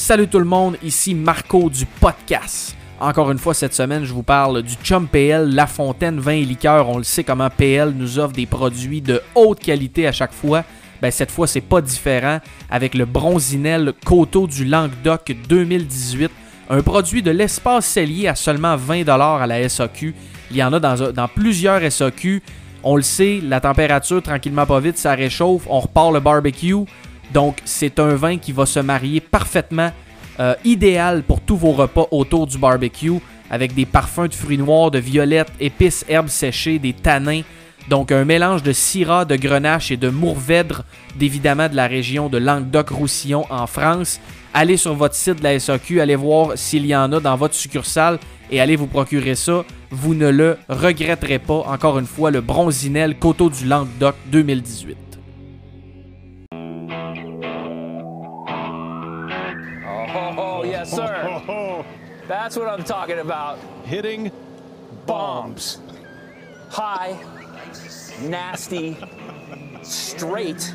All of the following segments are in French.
Salut tout le monde, ici Marco du podcast. Encore une fois, cette semaine, je vous parle du Chum PL, La Fontaine Vin et Liqueur. On le sait comment PL nous offre des produits de haute qualité à chaque fois. Ben, cette fois, c'est pas différent avec le Bronzinel Coteau du Languedoc 2018. Un produit de l'espace cellier à seulement 20$ à la SAQ. Il y en a dans, plusieurs SAQ. On le sait, la température, tranquillement pas vite, ça réchauffe. On repart le barbecue. Donc, c'est un vin qui va se marier parfaitement, euh, idéal pour tous vos repas autour du barbecue, avec des parfums de fruits noirs, de violettes, épices, herbes séchées, des tanins. Donc, un mélange de syrah, de grenache et de mourvèdre, d'évidemment de la région de Languedoc-Roussillon en France. Allez sur votre site de la SAQ, allez voir s'il y en a dans votre succursale et allez vous procurer ça. Vous ne le regretterez pas. Encore une fois, le Bronzinel Coteau du Languedoc 2018. That's what I'm talking about. hitting Bombs. High, nasty, straight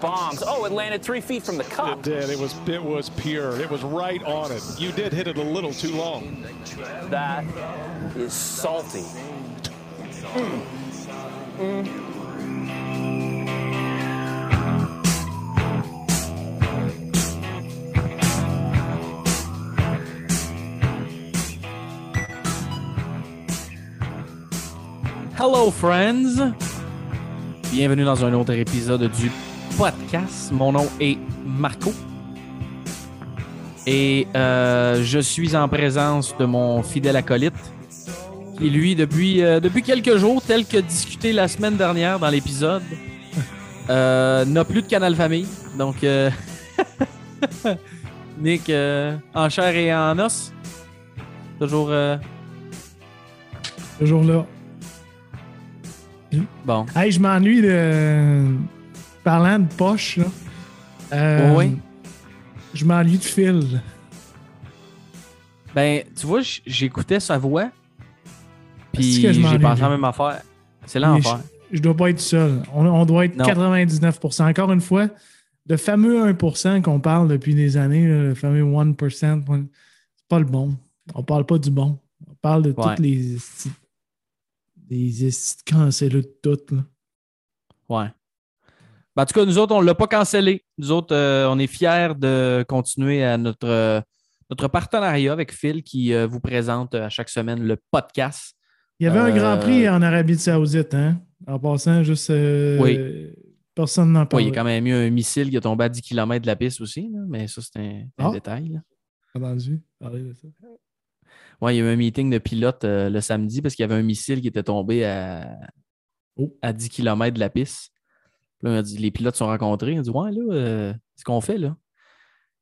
bombs. Oh, it landed three feet from the cup. It did. It was it was pure. It was right on it. You did hit it a little too long. That is salty. Hmm. Mm. Mm. Hello friends! Bienvenue dans un autre épisode du podcast. Mon nom est Marco. Et euh, je suis en présence de mon fidèle acolyte, qui lui, depuis, euh, depuis quelques jours, tel que discuté la semaine dernière dans l'épisode, euh, n'a plus de canal famille. Donc, Nick, en chair et en os, toujours Toujours là. Bon. Hey, je m'ennuie de. Parlant de poche, là. Euh, Oui. Je m'ennuie de Phil. Ben, tu vois, j'écoutais sa voix. Puis Est-ce que je j'ai pensé à la même affaire. C'est l'enfer. Je, je dois pas être seul. On, on doit être Non. 99%. Encore une fois, le fameux 1% qu'on parle depuis des années, le fameux 1%, one- c'est pas le bon. On parle pas du bon. On parle de Ouais. toutes les. Des esti de toutes. Là. Ouais. Ben, en tout cas, nous autres, on ne l'a pas cancellé. Nous autres, euh, on est fiers de continuer à notre, euh, notre partenariat avec Phil qui euh, vous présente à chaque semaine le podcast. Il y avait un grand prix en Arabie Saoudite, hein? En passant, juste. Oui. Personne n'en parle. il y a quand même eu un missile qui est tombé à 10 km de la piste aussi, là, mais ça, c'est un, un Ah. détail. là. entendu parler de ça. Ouais, il y a eu un meeting de pilotes euh, le samedi parce qu'il y avait un missile qui était tombé à, Oh. à 10 km de la piste. Là, on a dit- les pilotes se sont rencontrés. Ils ont dit Ouais, là, euh, c'est ce qu'on fait là.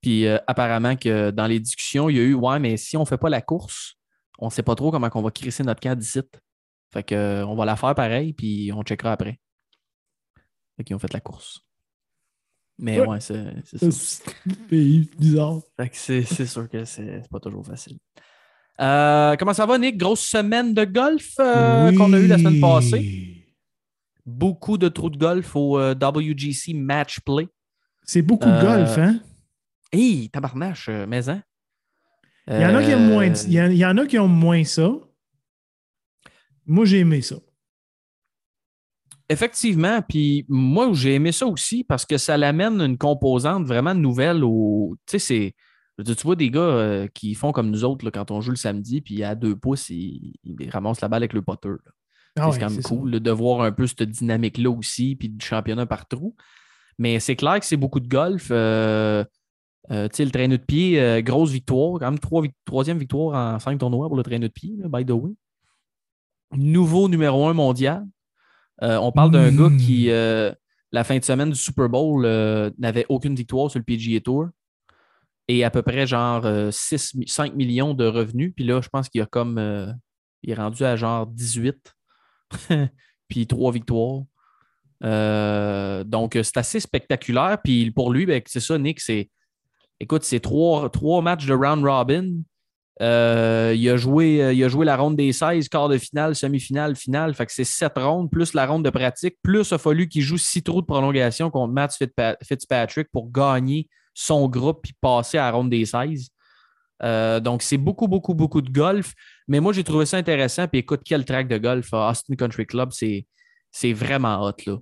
Puis euh, apparemment que dans les discussions, il y a eu Ouais, mais si on ne fait pas la course, on ne sait pas trop comment on va crisser notre camp d'ici. Fait que euh, on va la faire pareil, puis on checkera après. Fait qu'ils ont fait la course. Mais Ouais. ouais, c'est ça. C'est bizarre. Fait que c'est sûr que c'est pas toujours facile. Euh, comment ça va, Nick? Grosse semaine de golf euh, qu'on a eu la semaine passée. Beaucoup de trous de golf au euh, WGC Match Play. C'est beaucoup de golf, hein? Hey, tabarnache, mais hein? Il y en a qui aiment moins, il y en- il y en a qui ont moins ça. Moi, j'ai aimé ça. Effectivement, puis moi, j'ai aimé ça aussi parce que ça l'amène une composante vraiment nouvelle au. Tu sais, c'est. Dire, Tu vois des gars euh, qui font comme nous autres là, quand on joue le samedi, puis à deux pouces, ils, ils ramassent la balle avec le potter. Ah ouais, c'est quand même cool là, de voir un peu cette dynamique-là aussi, puis du championnat par trou. Mais c'est clair que c'est beaucoup de golf. Euh, euh, tu sais, le traîneau de pied, euh, grosse victoire, quand même trois troisième victoire en cinq tournois pour le traîneau de pied, là, by the way. Nouveau numéro un mondial. Euh, on parle d'un gars qui, euh, la fin de semaine du Super Bowl, n'avait aucune victoire sur le PGA Tour et à peu près genre euh, 6, mi- 5 millions de revenus. Puis là, je pense qu'il a comme. euh, il est rendu à genre 18. puis trois victoires. Euh, donc, c'est assez spectaculaire. Puis pour lui, ben, c'est ça, Nick, c'est. Écoute, c'est trois, trois matchs de round robin. Euh, il, a joué, euh, il a joué la ronde des 16, quart de finale, semi-finale, finale. Fait que c'est sept rondes, plus la ronde de pratique, plus il a fallu qu'il joue six trous de prolongation contre Matt Fitzpa- Fitzpatrick pour gagner son groupe puis passer à la des 16. Euh, donc, c'est beaucoup, beaucoup, beaucoup de golf. Mais moi, j'ai trouvé ça intéressant. Puis écoute, quel track de golf, Austin Country Club, c'est vraiment hot. Là.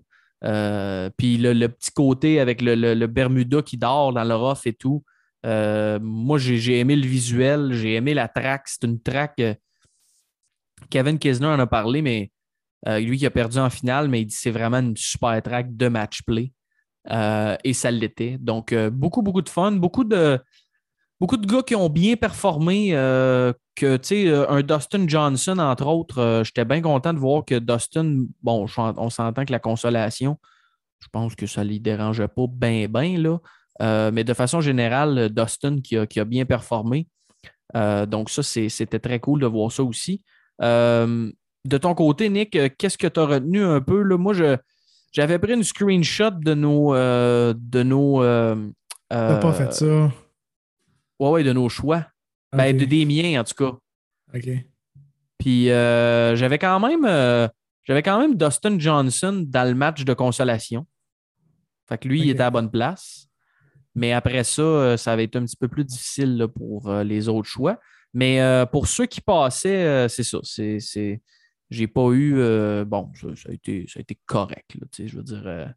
Euh, puis le, petit côté avec le, Bermuda qui dort dans le rough et tout. Euh, moi, j'ai aimé le visuel, j'ai aimé la track. C'est une track. Kevin Kisner en a parlé, mais lui qui a perdu en finale, mais il dit c'est vraiment une super track de match play. Et ça l'était. Donc, beaucoup, beaucoup de fun, beaucoup de, beaucoup de gars qui ont bien performé, euh, que, tu sais, euh, un Dustin Johnson, entre autres, euh, j'étais bien content de voir que Dustin, bon, on s'entend que la consolation, je pense que ça ne lui dérangeait pas bien, bien, là. mais de façon générale, Dustin qui a, bien performé. donc, ça, c'était très cool de voir ça aussi. de ton côté, Nick, qu'est-ce que tu as retenu un peu? Là? Moi, j'avais pris une screenshot de nos. de nos pas fait ça. Ouais, ouais, de nos choix. Ben, de, des miens, en tout cas. OK. Puis euh, j'avais quand même euh, j'avais quand même Dustin Johnson dans le match de consolation. Fait que lui, il était à bonne place. Mais après ça, euh, ça avait été un petit peu plus difficile pour les autres choix. Mais pour ceux qui passaient, c'est ça. C'est, j'ai pas eu. bon, ça, a été, ça a été correct. je veux dire,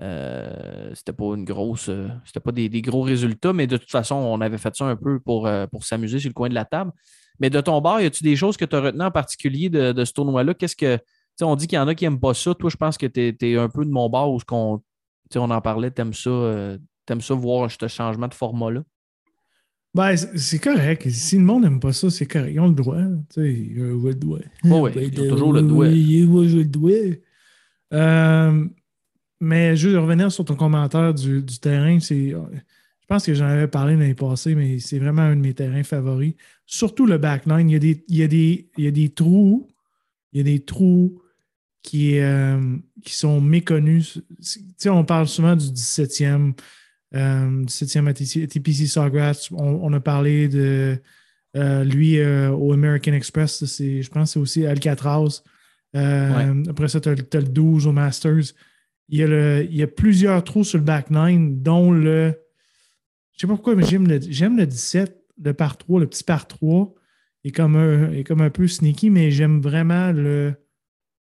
euh, c'était pas une grosse. Euh, c'était pas des, gros résultats, mais de toute façon, on avait fait ça un peu pour, euh, pour s'amuser sur le coin de la table. Mais de ton bord, y a-tu des choses que tu as retenues en particulier de, ce tournoi-là? Qu'est-ce que. On dit qu'il y en a qui n'aiment pas ça. Toi, je pense que tu es, un peu de mon bord où on, on en parlait, tu aimes ça, aimes ça voir ce changement de format-là? Ben, c'est correct. Si le monde n'aime pas ça, c'est correct. Ils ont le droit. Ils ont le droit. oui, ils ont toujours le droit. Ils ont le droit. Mais juste revenir sur ton commentaire du, terrain, c'est. Je pense que j'en avais parlé l'année passée, mais c'est vraiment un de mes terrains favoris. Surtout le backline. Il y a des, il y a des, il y a des trous. Il y a des trous qui, euh, qui sont méconnus. Tu sais, on parle souvent du 17e, euh, 17e TPC Sawgrass. On, a parlé de euh, lui euh, au American Express. Je pense que c'est aussi Alcatraz. Après ça, tu as, as, le 12 au Masters il y, a le, il y a plusieurs trous sur le back nine, dont le. Je ne sais pas pourquoi, mais j'aime le, j'aime le 17, le par 3, le petit par 3. Il est comme un, est comme un peu sneaky, mais j'aime vraiment le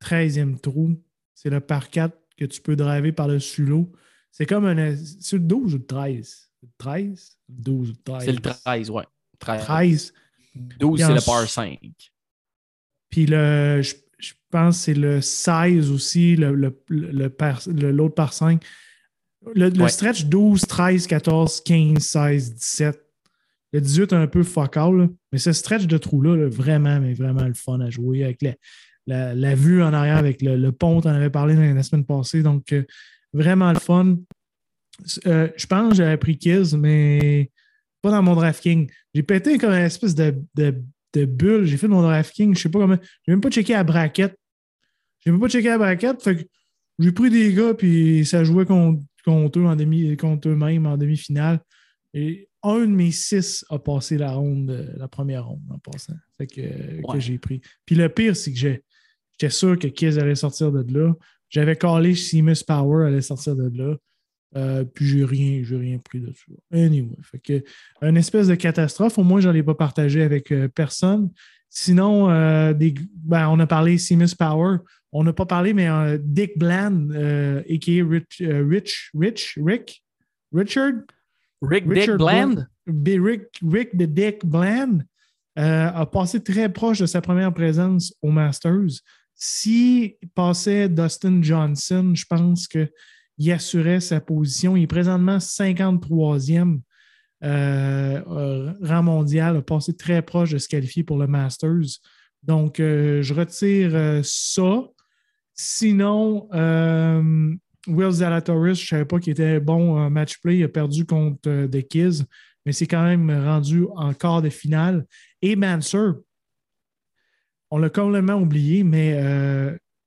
13e trou. C'est le par 4 que tu peux driver par-dessus l'eau. C'est comme un. C'est le 12 ou le 13 Le 13 12 ou le 13 C'est le 13, ouais. 13. 13. 12, c'est le par 5. Puis le, je pense que c'est le 16 aussi, l'autre le, le, par 5. Le, stretch 12, 13, 14, 15, 16, 17. Le 18 est un peu focal, mais ce stretch de trou-là, vraiment, mais vraiment le fun à jouer avec la, vue en arrière, avec le, pont, on en avait parlé la semaine passée. Donc, euh, vraiment le fun. Euh, je pense que j'avais pris Kiz, mais pas dans mon DraftKings. J'ai pété comme une espèce de de bulles. J'ai fait mon drafting, je sais pas comment. J'ai même pas checké la braquette. J'ai même pas checké la braquette. Fait que j'ai pris des gars, puis ça jouait contre, eux en demi, contre eux-mêmes en demi-finale. Et un de mes six a passé la ronde, la première ronde en passant. Fait que, j'ai pris. Puis le pire, c'est que j'étais sûr que Kiz allait sortir de là. J'avais collé Seamus Power allait sortir de là. Euh, puis j'ai rien, rien pris dessus. Anyway, fait que une espèce de catastrophe. Au moins, je n'en ai pas partagé avec euh, personne. Sinon, euh, des, ben, on a parlé Seamus Power. On n'a pas parlé, mais Dick Bland, a.k.a. Rich, Rich, Rich, Rick, Richard? Rick Dick Bland? Rick, Rick the Dick Bland a passé très proche de sa première présence au Masters. S'il passait Dustin Johnson, je pense que il assurait sa position. Il est présentement 53e euh, euh, rang mondial, a passé très proche de se qualifier pour le Masters. Donc, euh, je retire ça. Sinon, Will Zalatoris, je ne savais pas qu'il était bon en match play. Il a perdu contre The Kiz, mais c'est quand même rendu en quart de finale. Et Manser, on l'a complètement oublié, mais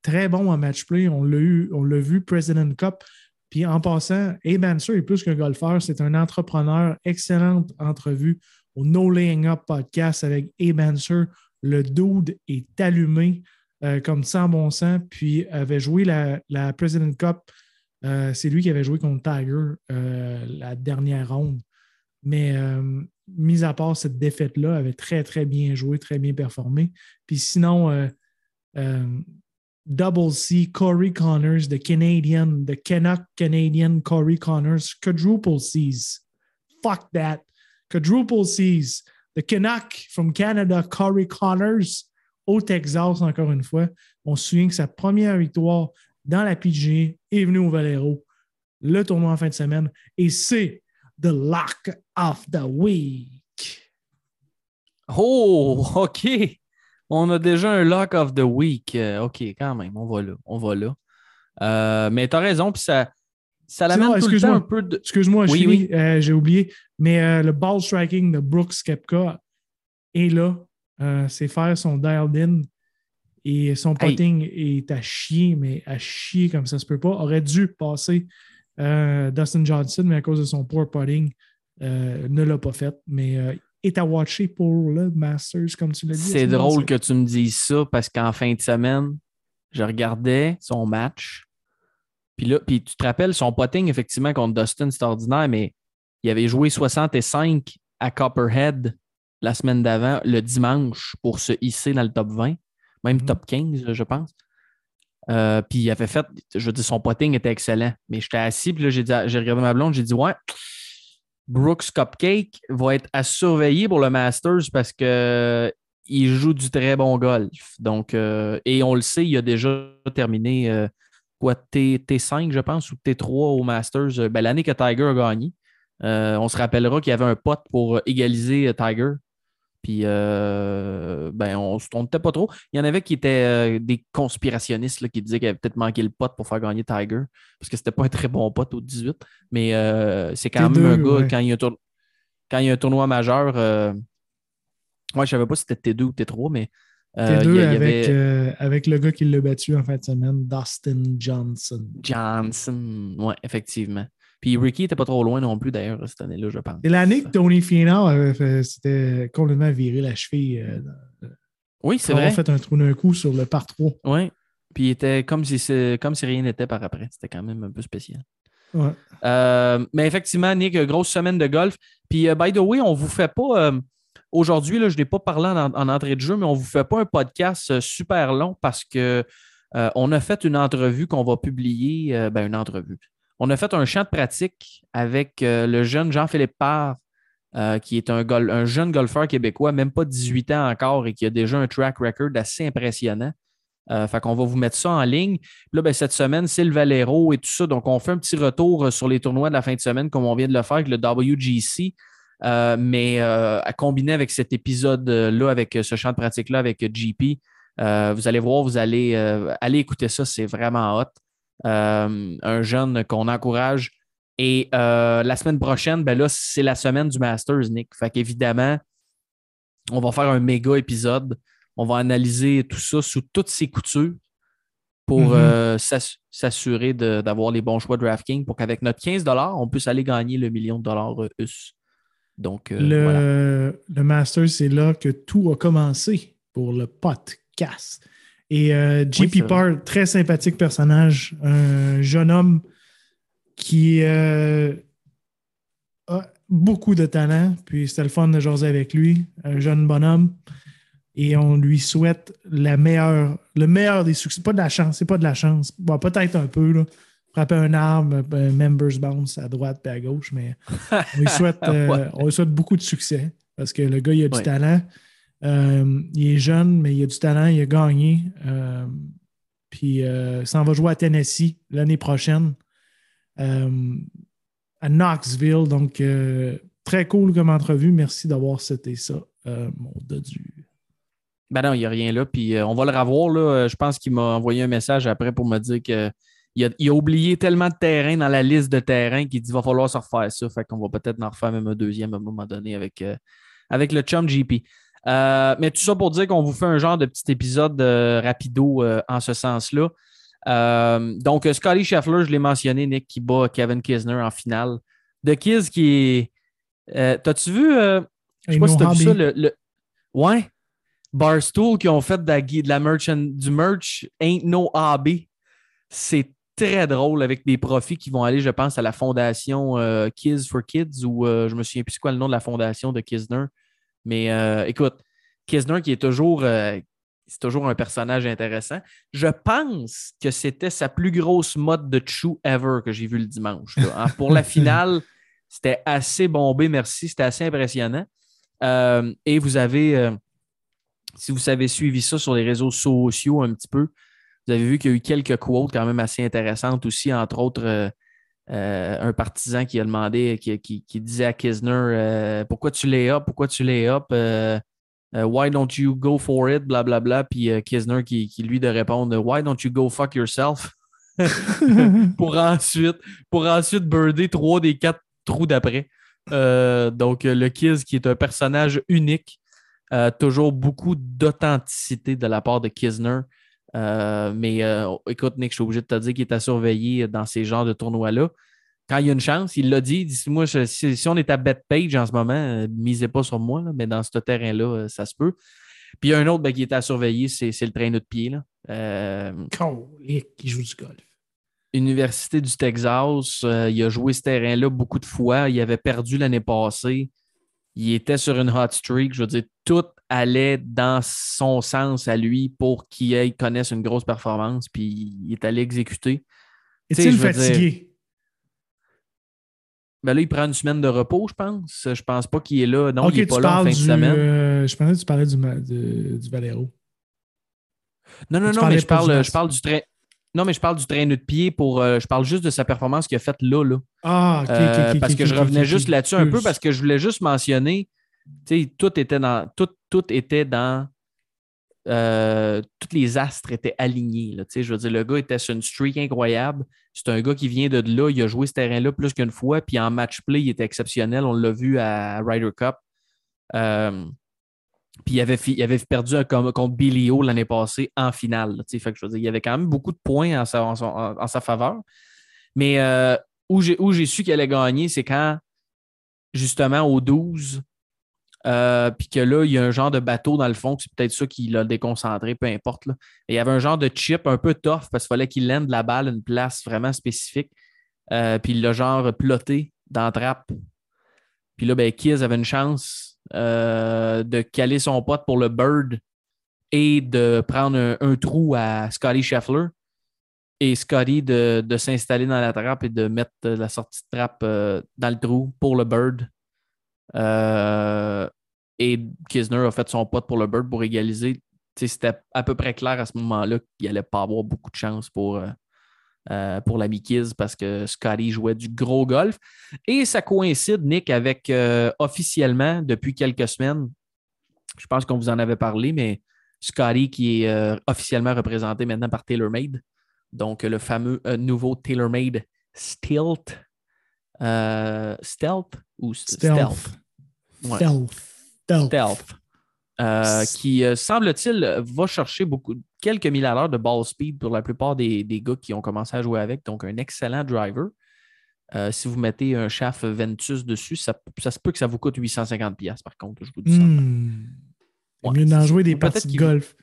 très bon en match play. On l'a vu President Cup. Puis en passant, Abe Answer est plus qu'un golfeur, c'est un entrepreneur. Excellente entrevue au No Laying Up podcast avec Abe Answer. Le dude est allumé euh, comme sans bon sens, puis avait joué la, President Cup Euh, c'est lui qui avait joué contre Tiger euh, la dernière ronde. Mais euh, mis à part cette défaite-là, avait très, très bien joué, très bien performé. Puis sinon, euh, euh, Double C, Corey Connors, the Canadian, the Canuck Canadian Corey Connors, quadruple C's. Fuck that. Quadruple C's. The Canuck from Canada, Corey Connors, au Texas, encore une fois. On se souvient que sa première victoire dans la PGA est venue au Valero, le tournoi en fin de semaine, et c'est the lock of the week. Oh, OK. On a déjà un lock of the week. Euh, OK, quand même, on va là. On va là. Euh, mais tu as raison, puis ça, ça l'amène tout le excuse-moi. temps un peu de. Excuse-moi, Oui, finis, euh, j'ai oublié, mais euh, le ball striking de Brooks Kepka est là. Euh, c'est faire son dialed in et son Hey. putting est à chier, mais à chier comme ça se peut pas. Aurait dû passer euh, Dustin Johnson, mais à cause de son poor putting, euh, ne l'a pas fait. Mais euh, est à watcher pour le Masters, comme tu l'as dit. C'est drôle que tu me dises ça parce qu'en fin de semaine, je regardais son match. Puis là, puis tu te rappelles, son potting, effectivement, contre Dustin, c'est ordinaire, mais il avait joué 65 à Copperhead la semaine d'avant, le dimanche, pour se hisser dans le top 20, même Mhm. top 15, je pense. Euh, puis il avait fait, je veux dire, son potting était excellent. Mais j'étais assis, puis là, j'ai regardé ma blonde, j'ai dit, ouais, Brooks Cupcake va être à surveiller pour le Masters parce que il joue du très bon golf. Donc, euh, et on le sait, il a déjà terminé euh, quoi, T, T5, je pense, ou T3 au Masters. ben, L'année que Tiger a gagné. On se rappellera qu'il y avait un pote pour égaliser Tiger. Puis, euh, ben, on se trompait pas trop. Il y en avait qui étaient euh, des conspirationnistes là, qui disaient qu'il avait peut-être manqué le pote pour faire gagner Tiger. Parce que c'était pas un très bon pote au 18. Mais euh, c'est quand T2, même un gars, ouais. quand, il y a un tour- quand il y a un tournoi majeur. euh, Ouais, je savais pas si c'était T2 ou T3, mais. T2 il y a- il y avec, avait avec le gars qui l'a battu en fin de semaine, Dustin Johnson. Johnson. Ouais, effectivement. Puis Ricky était pas trop loin non plus, d'ailleurs, cette année-là, je pense. C'est l'année que Tony Finau avait c'était complètement viré la cheville. Euh, Oui, c'est vrai. fait un trou d'un coup sur le par 3. Oui. Puis il était comme si, comme si rien n'était par après. C'était quand même un peu spécial. Ouais. Euh, mais effectivement, Nick, grosse semaine de golf. Puis, euh, by the way, on ne vous fait pas. euh, Aujourd'hui, je n'ai pas parlé en, en entrée de jeu, mais on ne vous fait pas un podcast super long parce que euh, on a fait une entrevue qu'on va publier. ben, une entrevue. On a fait un champ de pratique avec euh, le jeune Jean-Philippe Parr, euh, qui est un, jeune golfeur québécois, même pas 18 ans encore, et qui a déjà un track record assez impressionnant. Euh, fait qu'on va vous mettre ça en ligne. Puis là, ben, cette semaine, c'est le Valero et tout ça. Donc, on fait un petit retour sur les tournois de la fin de semaine, comme on vient de le faire avec le WGC. Mais à combiner avec cet épisode-là, avec ce champ de pratique-là, avec GP, vous allez voir, vous allez aller écouter ça, c'est vraiment hot. Euh, un jeune qu'on encourage. Et euh, la semaine prochaine, ben là, c'est la semaine du Masters, Nick. Fait qu'évidemment, on va faire un méga épisode. On va analyser tout ça sous toutes ses coutures pour Mhm. euh, s'ass- s'assurer d'avoir les bons choix de DraftKings pour qu'avec notre 15 on puisse aller gagner le million de dollars US. Donc, euh, le, voilà. le Master, c'est là que tout a commencé pour le podcast. Et euh, Oui, JP vrai. Parr, très sympathique personnage, un jeune homme qui euh, a beaucoup de talent. Puis c'était le fun de jaser avec lui, un jeune bonhomme. Et on lui souhaite la meilleure, le meilleur des succès. Pas de la chance, c'est pas de la chance. Bon, peut-être un peu, là. Frapper un arbre, un members bounce à droite et à gauche, mais on lui souhaite, euh, on lui souhaite beaucoup de succès parce que le gars, il a du Ouais. talent. Euh, il est jeune, mais il a du talent, il a gagné. Euh, puis euh, il s'en va jouer à Tennessee l'année prochaine euh, à Knoxville. Donc, très cool comme entrevue. Merci d'avoir cité ça, mon dodu. Ben non, il n'y a rien là. Puis on va le revoir. Là. Je pense qu'il m'a envoyé un message après pour me dire que il a, oublié tellement de terrain dans la liste de terrains qu'il dit qu'il va falloir se refaire ça. Fait qu'on va peut-être en refaire même un deuxième à un moment donné avec, avec le chum GP. Euh, mais tout ça pour dire qu'on vous fait un genre de petit épisode euh, rapido euh, en ce sens-là. Donc, Scotty Scheffler, je l'ai mentionné, Nick, qui bat Kevin Kisner en finale. De Kiz qui est. T'as-tu vu. je sais pas si t'as vu ça, le, le- Ouais. Barstool qui ont fait de la de la du merch Ain't No Hobby. C'est très drôle avec des profits qui vont aller, je pense, à la fondation Kids for Kids ou je me souviens plus quoi le nom de la fondation de Kisner. Mais euh, écoute, Kisner qui est toujours, euh, c'est toujours un personnage intéressant. Je pense que c'était sa plus grosse mode de chou ever que j'ai vu le dimanche. là. Hein, Pour la finale, c'était assez bombé, merci. C'était assez impressionnant. Euh, et vous avez, si vous avez suivi ça sur les réseaux sociaux un petit peu, vous avez vu qu'il y a eu quelques quotes quand même assez intéressantes aussi, entre autres euh, un partisan qui a demandé, qui, qui- disait à Kisner euh, Pourquoi tu l'es up Pourquoi tu l'es up Euh, Why don't you go for it Blablabla. Puis euh, Kisner qui, lui de répondre Why don't you go fuck yourself? Pour ensuite, pour ensuite birder trois des quatre trous d'après. Donc, le Kiz, qui est un personnage unique, toujours beaucoup d'authenticité de la part de Kisner. Euh, mais euh, écoute, Nick, je suis obligé de te dire qu'il est à surveiller dans ces genres de tournois-là. Quand il y a une chance, il l'a dit, il dit moi, je- si, si on est à Betpage en ce moment, euh, misez pas sur moi, là, mais dans ce terrain-là, euh, ça se peut. Puis il y a un autre ben, qui est à surveiller, c'est le traîneau de pied. Là. Qui joue du golf. Université du Texas. il a joué ce terrain-là beaucoup de fois. Il avait perdu l'année passée. Il était sur une hot streak. Je veux dire, tout allait dans son sens à lui pour qu'il connaisse une grosse performance. Puis il est allé exécuter. Est-il veux dire- fatigué? Ben là, il prend une semaine de repos, je pense. Je pense pas qu'il est là. Non, il n'est pas là en fin de semaine. euh, je pensais que tu parlais du, ma- de- du Valero. Non, non, tu non, mais je parle, masque. je parle du train. Non, mais je parle du traîneau de pied pour. euh, je parle juste de sa performance qu'il a faite là, là. Ah, Euh, parce que je revenais juste là-dessus un peu parce que je voulais juste mentionner, tout était dans, tout, tout était dans, euh, tous les astres étaient alignés. Là, je veux dire, le gars était sur une streak incroyable. C'est un gars qui vient de là, il a joué ce terrain-là plus qu'une fois, puis en match play, il était exceptionnel. On l'a vu à Ryder Cup. Euh, puis il avait, il avait perdu un contre Billy O l'année passée en finale. là, fait que je veux dire, il y avait quand même beaucoup de points en sa, en son- en- en sa faveur. Mais euh, où j'ai su qu'il allait gagner, c'est quand, justement, au 12, euh, puis que là, il y a un genre de bateau dans le fond, c'est peut-être ça qui l'a déconcentré, peu importe. il y avait un genre de chip un peu tough parce qu'il fallait qu'il lende la balle à une place vraiment spécifique. Euh, puis il l'a genre ploté dans. Puis là, ben, Kiz avait une chance euh, de caler son pote pour le bird et de prendre un, un trou à Scotty Scheffler. Et Scotty de, de s'installer dans la trappe et de mettre la sortie de trappe euh, dans le trou pour le bird. Euh, et Kisner a fait son pote pour le bird pour égaliser. C'était à peu près clair à ce moment-là qu'il n'allait pas avoir beaucoup de chance pour, euh, euh, pour parce que Scotty jouait du gros golf. Et ça coïncide, Nick, avec euh, officiellement, depuis quelques semaines, je pense qu'on vous en avait parlé, mais Scotty qui est euh, officiellement représenté maintenant par TaylorMade. Donc, le fameux euh, nouveau TaylorMade Stealth. Euh, stealth ou Stealth. Ouais. Stealth. Stealth. Stealth. Euh, qui, euh, semble-t-il, va chercher beaucoup, quelques mille à l'heure de ball speed pour la plupart des, des gars qui ont commencé à jouer avec. Donc, un excellent driver. Euh, si vous mettez un shaft Ventus dessus, ça, ça se peut que ça vous coûte 850$, piastres, par contre. Je vous dis ça. Ouais, mieux d'en jouer des parties de golf.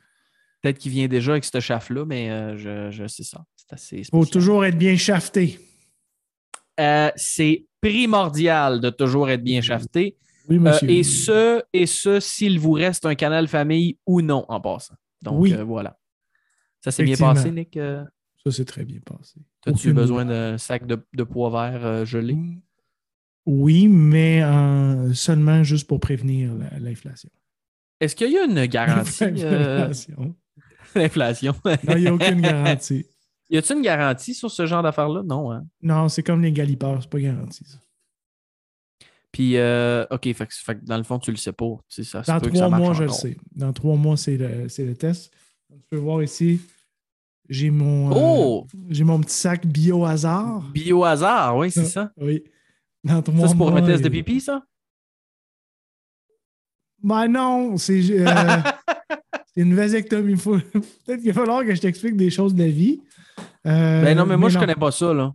Peut-être qu'il vient déjà avec ce shaft-là, mais euh, je, je sais ça. C'est assez Il faut toujours être bien shafté. Euh, c'est primordial de toujours être bien shafté. Oui, Euh, monsieur. et ce, et ce s'il vous reste un canal famille ou non en passant. Donc Oui. voilà. Ça s'est bien passé, Nick. Ça, c'est très bien passé. As-tu besoin d'un sac de, de pois vert gelé? Oui, mais euh, seulement juste pour prévenir la- l'inflation. Est-ce qu'il y a une garantie? euh, L'inflation. Non, il n'y a aucune garantie. y a-t-il une garantie sur ce genre d'affaires-là? Non. Hein? Non, c'est comme les galipeurs, c'est pas garanti. ça. Puis, euh, OK, fait, fait dans le fond, tu le sais pas. Tu sais, ça Dans ça trois mois, je le sais. Dans trois mois, c'est le, le test. Tu peux voir ici, j'ai mon, euh, Oh! j'ai mon petit sac bio hasard. Bio-hasard, oui, c'est ça. Oui. Dans trois Ça, c'est pour un test de pipi, ça? Ben non, c'est euh, c'est une vasectomie. Faut- Peut-être qu'il va falloir que je t'explique des choses de la vie. Euh, Ben non, mais moi, je non. connais pas ça, là.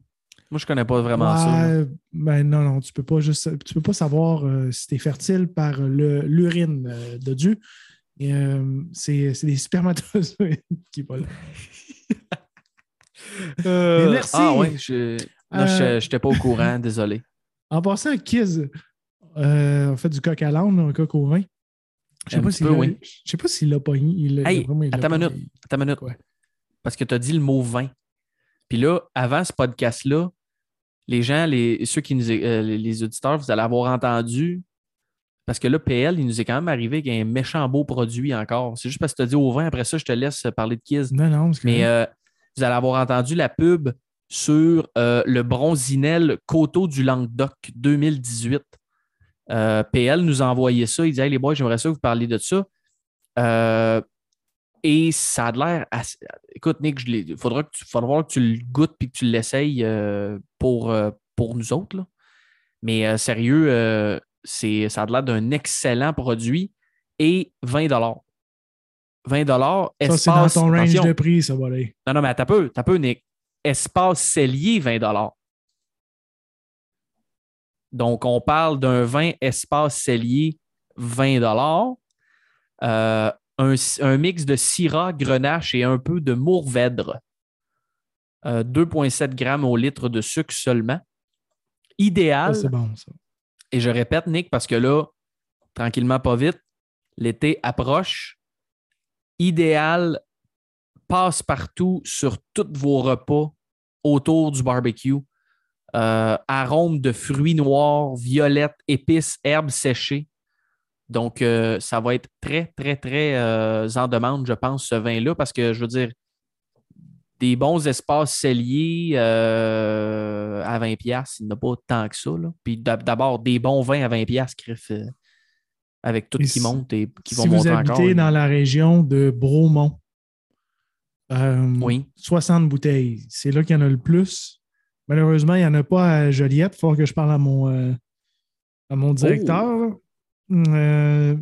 Moi, je connais pas vraiment ça. là. Ben non, non, tu peux pas juste tu peux pas savoir euh, si tu es fertile par l'urine euh, de Dieu. C'est des spermatozoïdes qui volent. Euh, merci. Ah ouais, je n'étais pas au courant, désolé. En passant, Kiz a fait du coq à l'âne, un coq au vin. Je sais Un pas s'il peu, l'a- oui. Sais pogné. Il Hey, il attends minute. Attends minute. Ouais. Parce que tu as dit le mot vin. Puis là, avant ce podcast-là, les gens, les, ceux qui nous, euh, les- auditeurs, vous allez avoir entendu. Parce que là, PL, il nous est quand même arrivé avec un méchant beau produit encore. C'est juste parce que tu as dit au vin. Après ça, je te laisse parler de Kiz. Non, non, parce que. Mais euh, vous allez avoir entendu la pub sur euh, le Bronzinel Coteau du Languedoc 2018. Euh, PL nous a envoyé ça. Il dit Hey les boys, j'aimerais ça que vous parliez de ça. Euh, et ça a l'air. assez- Écoute, Nick, il faudra, que tu, faudra que tu le goûtes et que tu l'essayes euh, pour, pour nous autres. là. Mais sérieux, c'est, ça a de l'air d'un excellent produit et 20 20 ça, c'est dans ton range attention. de prix, ça va aller. Non, non, mais t'as peu, t'as peu, Nick. Espace cellier, 20 Donc, on parle d'un vin espace cellier, 20 euh, un, un mix de Syrah, Grenache et un peu de Mourvèdre. Euh, 2,7 grammes au litre de sucre seulement. Idéal, c'est bon, ça. et je répète, Nick, parce que là, tranquillement, pas vite, l'été approche. Idéal, passe partout sur tous vos repas autour du barbecue. Euh, arôme de fruits noirs, violettes, épices, herbes séchées. Donc, euh, ça va être très, très, très euh, en demande, je pense, ce vin-là, parce que je veux dire, des bons espaces celliers euh, à 20$, piastres, il n'y en a pas tant que ça. là. Puis d'ab- d'abord, des bons vins à 20$, piastres, Criff, avec tout Et qui si- monte et qui vont si vous monter habitez encore. dans la région de Bromont, Oui. 60 bouteilles. C'est là qu'il y en a le plus. Malheureusement, il n'y en a pas à Joliette. Il faut que je parle à mon, euh, à mon directeur. là. Euh,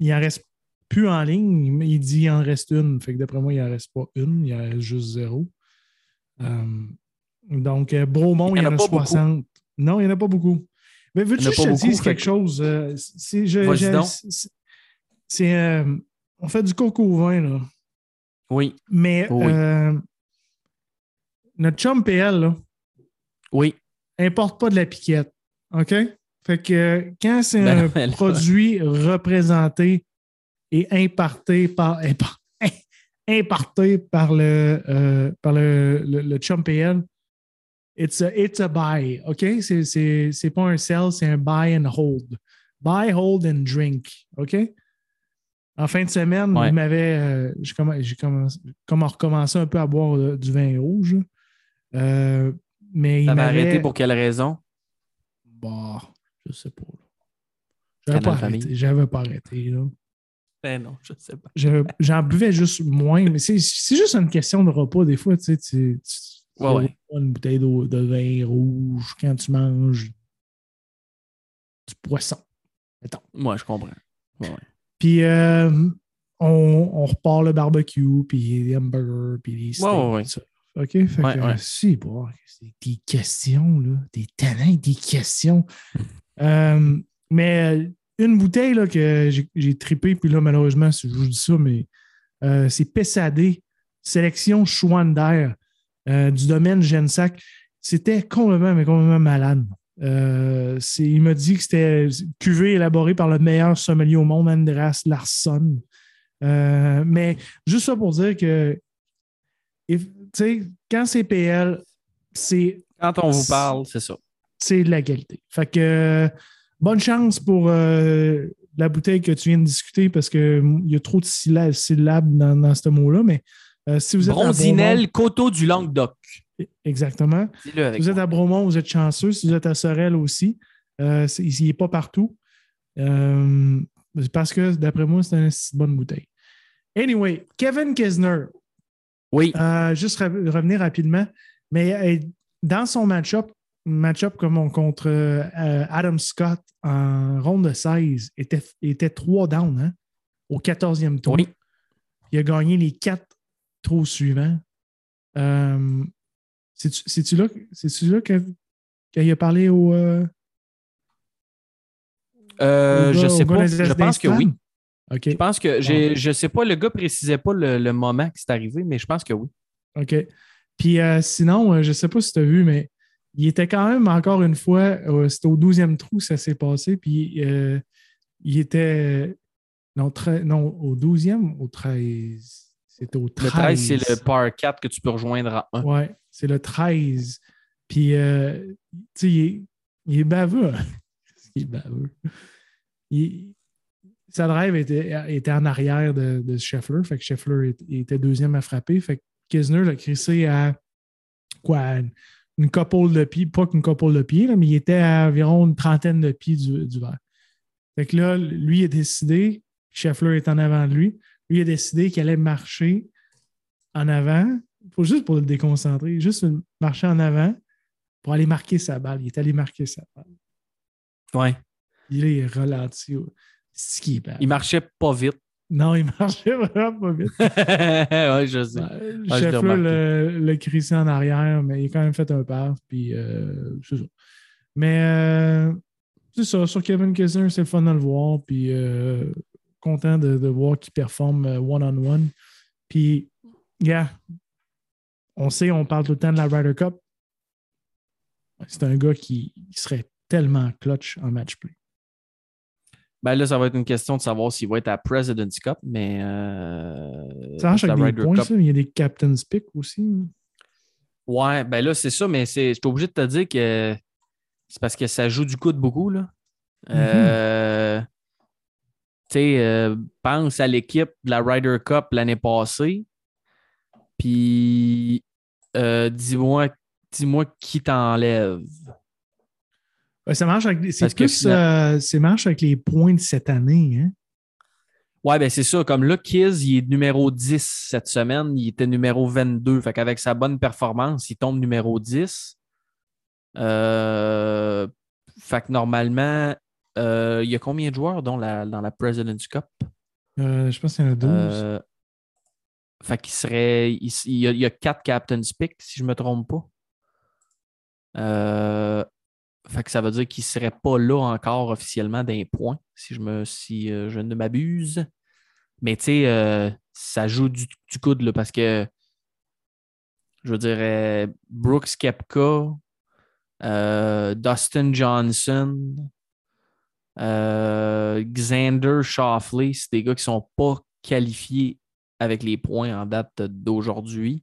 il en reste plus en ligne. mais Il dit qu'il en reste une. Fait que d'après moi, il n'en reste pas une. Il en reste juste zéro. Euh, donc, euh, Bromont, Il y en a a pas beaucoup. 60. Non, il n'y en a pas beaucoup. Mais veux-tu que je te beaucoup, dise quelque que- chose? Euh, c'est- on fait du coco au vin, là. Oui, Mais Oui. notre chum PL, là, oui. importe pas de la piquette. OK? Fait que quand c'est Ben un là- produit représenté et imparté par, impar- imparté par le, euh, par le, le, le chum PL, it's a, it's a buy. OK? C'est, pas un sell, c'est un buy and hold. Buy, hold and drink. OK? En fin de semaine, Ouais. il m'avait. euh, j'ai commencé, commencé, un peu à boire euh, du vin rouge. Euh, mais il m'avait. arrêté pour quelle raison? Bah, je sais pas. J'avais pas Famille. arrêté. J'avais pas arrêté. Là. Ben non, je sais pas. J'en buvais juste moins, mais c'est juste une question de repas. Des fois, tu sais, tu, tu- Ouais, ouais. une bouteille d'eau- de vin rouge quand tu manges du poisson. Mettons. Moi, je comprends. Ouais, ouais. Puis euh, on, on repart le barbecue, puis les hamburgers, puis les steaks. OK? Fait Ouais, que, ouais. si, bon, c'est des questions, là. Des talents, des questions. Euh, mais euh, une bouteille là, que j'ai- trippé, puis là, malheureusement, je vous dis ça, mais euh, c'est PSAD, sélection Schwander euh, du domaine Gensac. C'était complètement, mais complètement malade. Euh, il m'a dit que c'était cuvée élaborée par le meilleur sommelier au monde, Andreas Larsson. Mais juste ça pour dire que, quand c'est PL, c'est Quand on vous parle, c'est ça. c'est de la qualité. Fait que euh, bonne chance pour euh, la bouteille que tu viens de discuter parce qu'il y a trop de sylla- syllabes dans, dans ce mot-là, mais euh, si vous êtes à Bronzinel, Coteau du Languedoc. Bromont- exactement. Si vous êtes à Bromont, vous êtes chanceux. Si vous êtes à Sorel aussi, euh, il n'est pas partout. Parce que, d'après moi, c'est une bonne bouteille. Anyway, Kevin Kisner, Oui, euh, juste revenir rapidement, mais euh, dans son match-up, match-up comme on- contre euh, Adam Scott en ronde de 16, était, était 3 down hein, au 14e tour. oui. Il a gagné les quatre trous suivants. Euh, C'est-tu là, là qu'il a parlé au. euh, je sais pas. Je pense que oui. OK. Je pense que j'ai, je sais pas, le gars précisait pas le, le moment que c'est arrivé, mais je pense que oui. OK. Puis euh, sinon, euh, je sais pas si tu as vu, mais il était quand même encore une fois, euh, c'était au 12e trou, ça s'est passé. Puis euh, il était. Non, tre- non, au 12e, au 13. C'était au 13. Le 13, c'est le par 4 que tu peux rejoindre à 1. Ouais, c'est le 13. Puis, euh, tu sais, il, est- il est baveux. hein. il est baveux. Il- sa drive était, était en arrière de, de Scheffler. Fait que Scheffler était deuxième à frapper. Fait que Kisner l'a crissé à quoi? Une, couple de pieds. Pas qu'une couple de pieds, là, mais il était à environ une trentaine de pieds du, du verre. Fait que là, lui a décidé, Scheffler est en avant de lui, lui a décidé qu'il allait marcher en avant, juste pour le déconcentrer, juste marcher en avant pour aller marquer sa balle. Il est allé marquer sa balle. Ouais. Il est ralenti. Ce qui est bad. Il marchait pas vite. Non, il marchait vraiment pas vite. ouais, je sais. Ah, je remarqué. le, le crissé en arrière, mais il a quand même fait un pass. Puis, euh, c'est ça. Mais euh, c'est ça. Sur Kevin Kessler, c'est le fun de le voir. Puis, euh, content de, de voir qu'il performe one-on-one. Puis, yeah, on sait, on parle tout le temps de la Ryder Cup. C'est un gars qui, qui serait tellement clutch en match play. Ben là, ça va être une question de savoir s'il va être à President's Cup, mais. Euh, Ça marche avec des points, Cup- ça, mais il y a des Captain's Pick aussi. Ouais, ben là, c'est ça, mais c'est, je suis obligé de te dire que c'est parce que ça joue du coup de beaucoup, là. Euh, tu sais, euh, pense à l'équipe de la Ryder Cup l'année passée, puis euh, dis-moi, dis-moi qui t'enlève. Ça marche avec, c'est plus, euh, marche avec les points de cette année. Hein? Ouais, ben c'est ça. Comme là, Kiz, il est numéro 10 cette semaine. Il était numéro 22. Fait qu'avec sa bonne performance, il tombe numéro 10. Euh, fait que normalement, euh, il y a combien de joueurs dans la, dans la President's Cup? Euh, je pense qu'il y en a 12. Euh, fait qu'il serait. Il, il y a, il y a quatre Captain's Pick, si je ne me trompe pas. Fait que ça veut dire qu'il ne serait pas là encore officiellement d'un point, si je, me, si, euh, je ne m'abuse. Mais tu sais, euh, ça joue du, du coude là, parce que je dire, euh, Brooks Kepka, Dustin Johnson, Xander Shoffley, c'est des gars qui ne sont pas qualifiés avec les points en date d'aujourd'hui.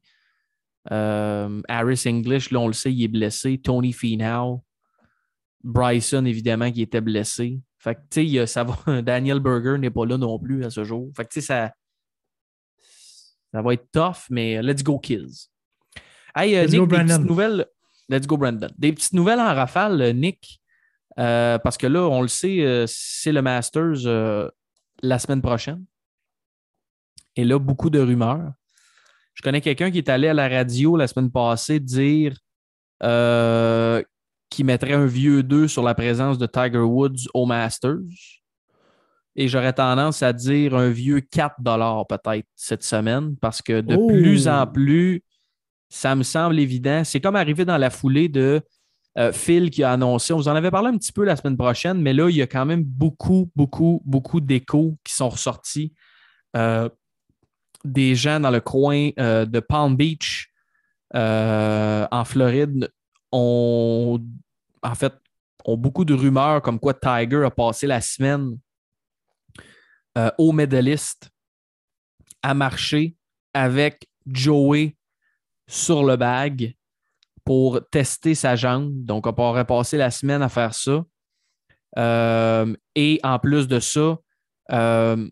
Harris English, là, on le sait, il est blessé. Tony Finau. Bryson, évidemment, qui était blessé. Fait que, tu sais, ça va. Daniel Berger n'est pas là non plus à ce jour. Fait que, tu sais, ça, ça va être tough, mais let's go, Kills. Hey, euh, Let's Nick, go, des petites nouvelles. Let's go, Brandon. Des petites nouvelles en rafale, euh, Nick. Euh, parce que là, on le sait, euh, c'est le Masters euh, la semaine prochaine. Et là, beaucoup de rumeurs. Je connais quelqu'un qui est allé à la radio la semaine passée dire qu'il mettrait un vieux 2 sur la présence de Tiger Woods au Masters. Et j'aurais tendance à dire un vieux 4 peut-être cette semaine parce que de Oh! plus en plus, ça me semble évident. C'est comme arrivé dans la foulée de euh, Phil qui a annoncé, on vous en avait parlé un petit peu la semaine prochaine, mais là, il y a quand même beaucoup, beaucoup, beaucoup d'échos qui sont ressortis. Euh, des gens dans le coin euh, de Palm Beach, en Floride, ont en fait ont beaucoup de rumeurs comme quoi Tiger a passé la semaine euh, au medaliste à marcher avec Joey sur le bag pour tester sa jambe. Donc, on aurait passé la semaine à faire ça. Euh, et en plus de ça, euh,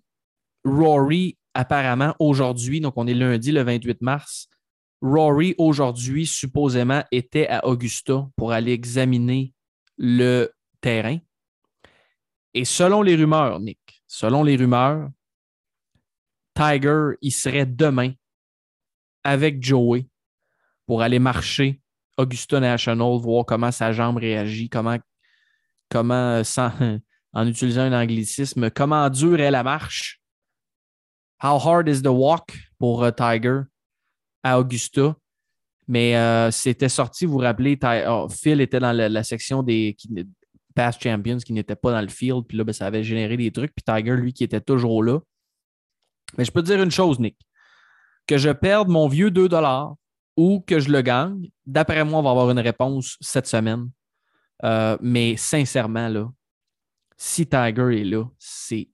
Rory, apparemment, aujourd'hui, donc on est lundi le 28 mars, Rory, aujourd'hui, supposément, était à Augusta pour aller examiner le terrain. Et selon les rumeurs, Nick, selon les rumeurs, Tiger, il serait demain avec Joey pour aller marcher Augusta National, voir comment sa jambe réagit, comment, comment sans- en utilisant un anglicisme, comment dure est la marche. How hard is the walk pour euh, Tiger? À Augusta. Mais euh, c'était sorti, vous vous rappelez, oh, Phil était dans la, section des Past Champions qui n'était pas dans le field, puis là, ben, ça avait généré des trucs, puis Tiger, lui, qui était toujours là. Mais je peux te dire une chose, Nick. Que je perde mon vieux 2 ou que je le gagne. D'après moi, on va avoir une réponse cette semaine. Euh, mais sincèrement, là, si Tiger est là, c'est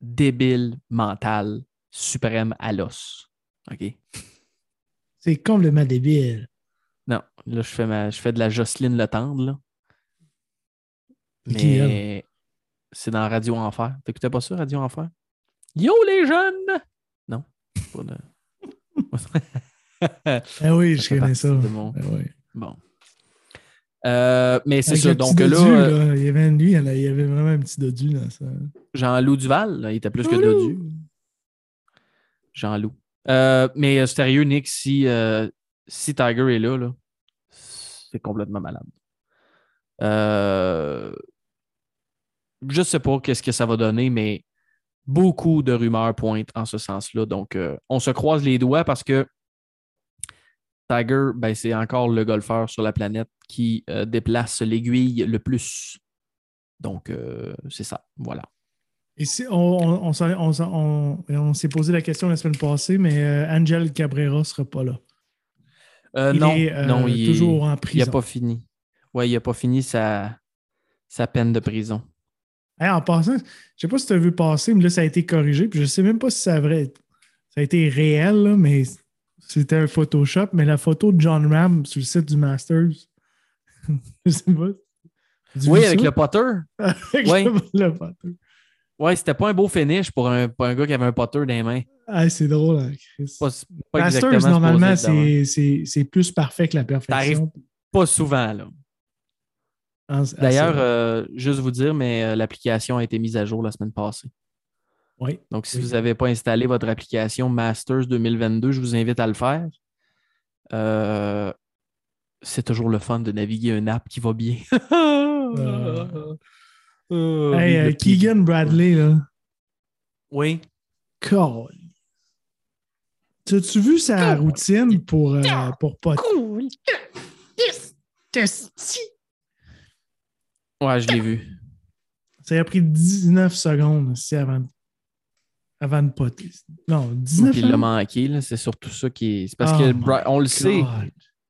débile mental suprême à l'os. OK? C'est complètement débile. Non, là, je fais, ma, je fais de la Jocelyne Le Tendre, là. Mais c'est dans Radio Enfer. T'écoutais pas ça, Radio Enfer? Yo, les jeunes! Non. Pas de... Ah oui, je connais ça. mon- Ah oui. Bon. Euh, mais c'est ça. Donc là, il y avait lui, il y avait vraiment un petit dodu dans ça. Jean-Loup Duval, là, il était plus que. Dodu. Jean-Loup. Euh, mais euh, sérieux, Nick, si, euh, si Tiger est là, c'est complètement malade. Je sais pas qu'est-ce que ça va donner, mais beaucoup de rumeurs pointent en ce sens-là. Donc, on se croise les doigts parce que Tiger, ben, c'est encore le golfeur sur la planète qui déplace l'aiguille le plus. Donc, c'est ça. Voilà. Et on, s'est posé la question la semaine passée, mais euh, Angel Cabrera ne sera pas là. Euh, Il non, est euh, non, il est- toujours en Il n'a prison. pas fini. Ouais, il n'a pas fini sa, sa peine de prison. Hey, en passant, je ne sais pas si tu as vu passer, mais là, ça a été corrigé. Puis je ne sais même pas si ça a, vrai, ça a été réel, là, mais c'était un Photoshop. Mais la photo de John Ram sur le site du Masters, je sais pas. Oui, avec le. Avec le- le potter. Ouais, c'était pas un beau finish pour un, pour un gars qui avait un putter dans les mains. Ah, c'est drôle, hein, Chris. Pas, pas Masters, exactement normalement, c'est- plus parfait que la perfection. Pas souvent, là. À D'ailleurs, euh, juste vous dire, mais euh, l'application a été mise à jour la semaine passée. Oui. Donc, si Oui. vous n'avez pas installé votre application Masters 2022, je vous invite à le faire. Euh, c'est toujours le fun de naviguer une app qui va bien. Euh, Hey, euh. Keegan Bradley, là. Oui. Cool. As-tu vu sa routine pour, euh, pour pas. Ouais, je l'ai vu. Ça a pris 19 secondes aussi avant, avant de poter. Non, 19 Puis il l'a secondes? manqué, là, c'est surtout ça qui est. C'est parce Oh que my Bri- on le sait.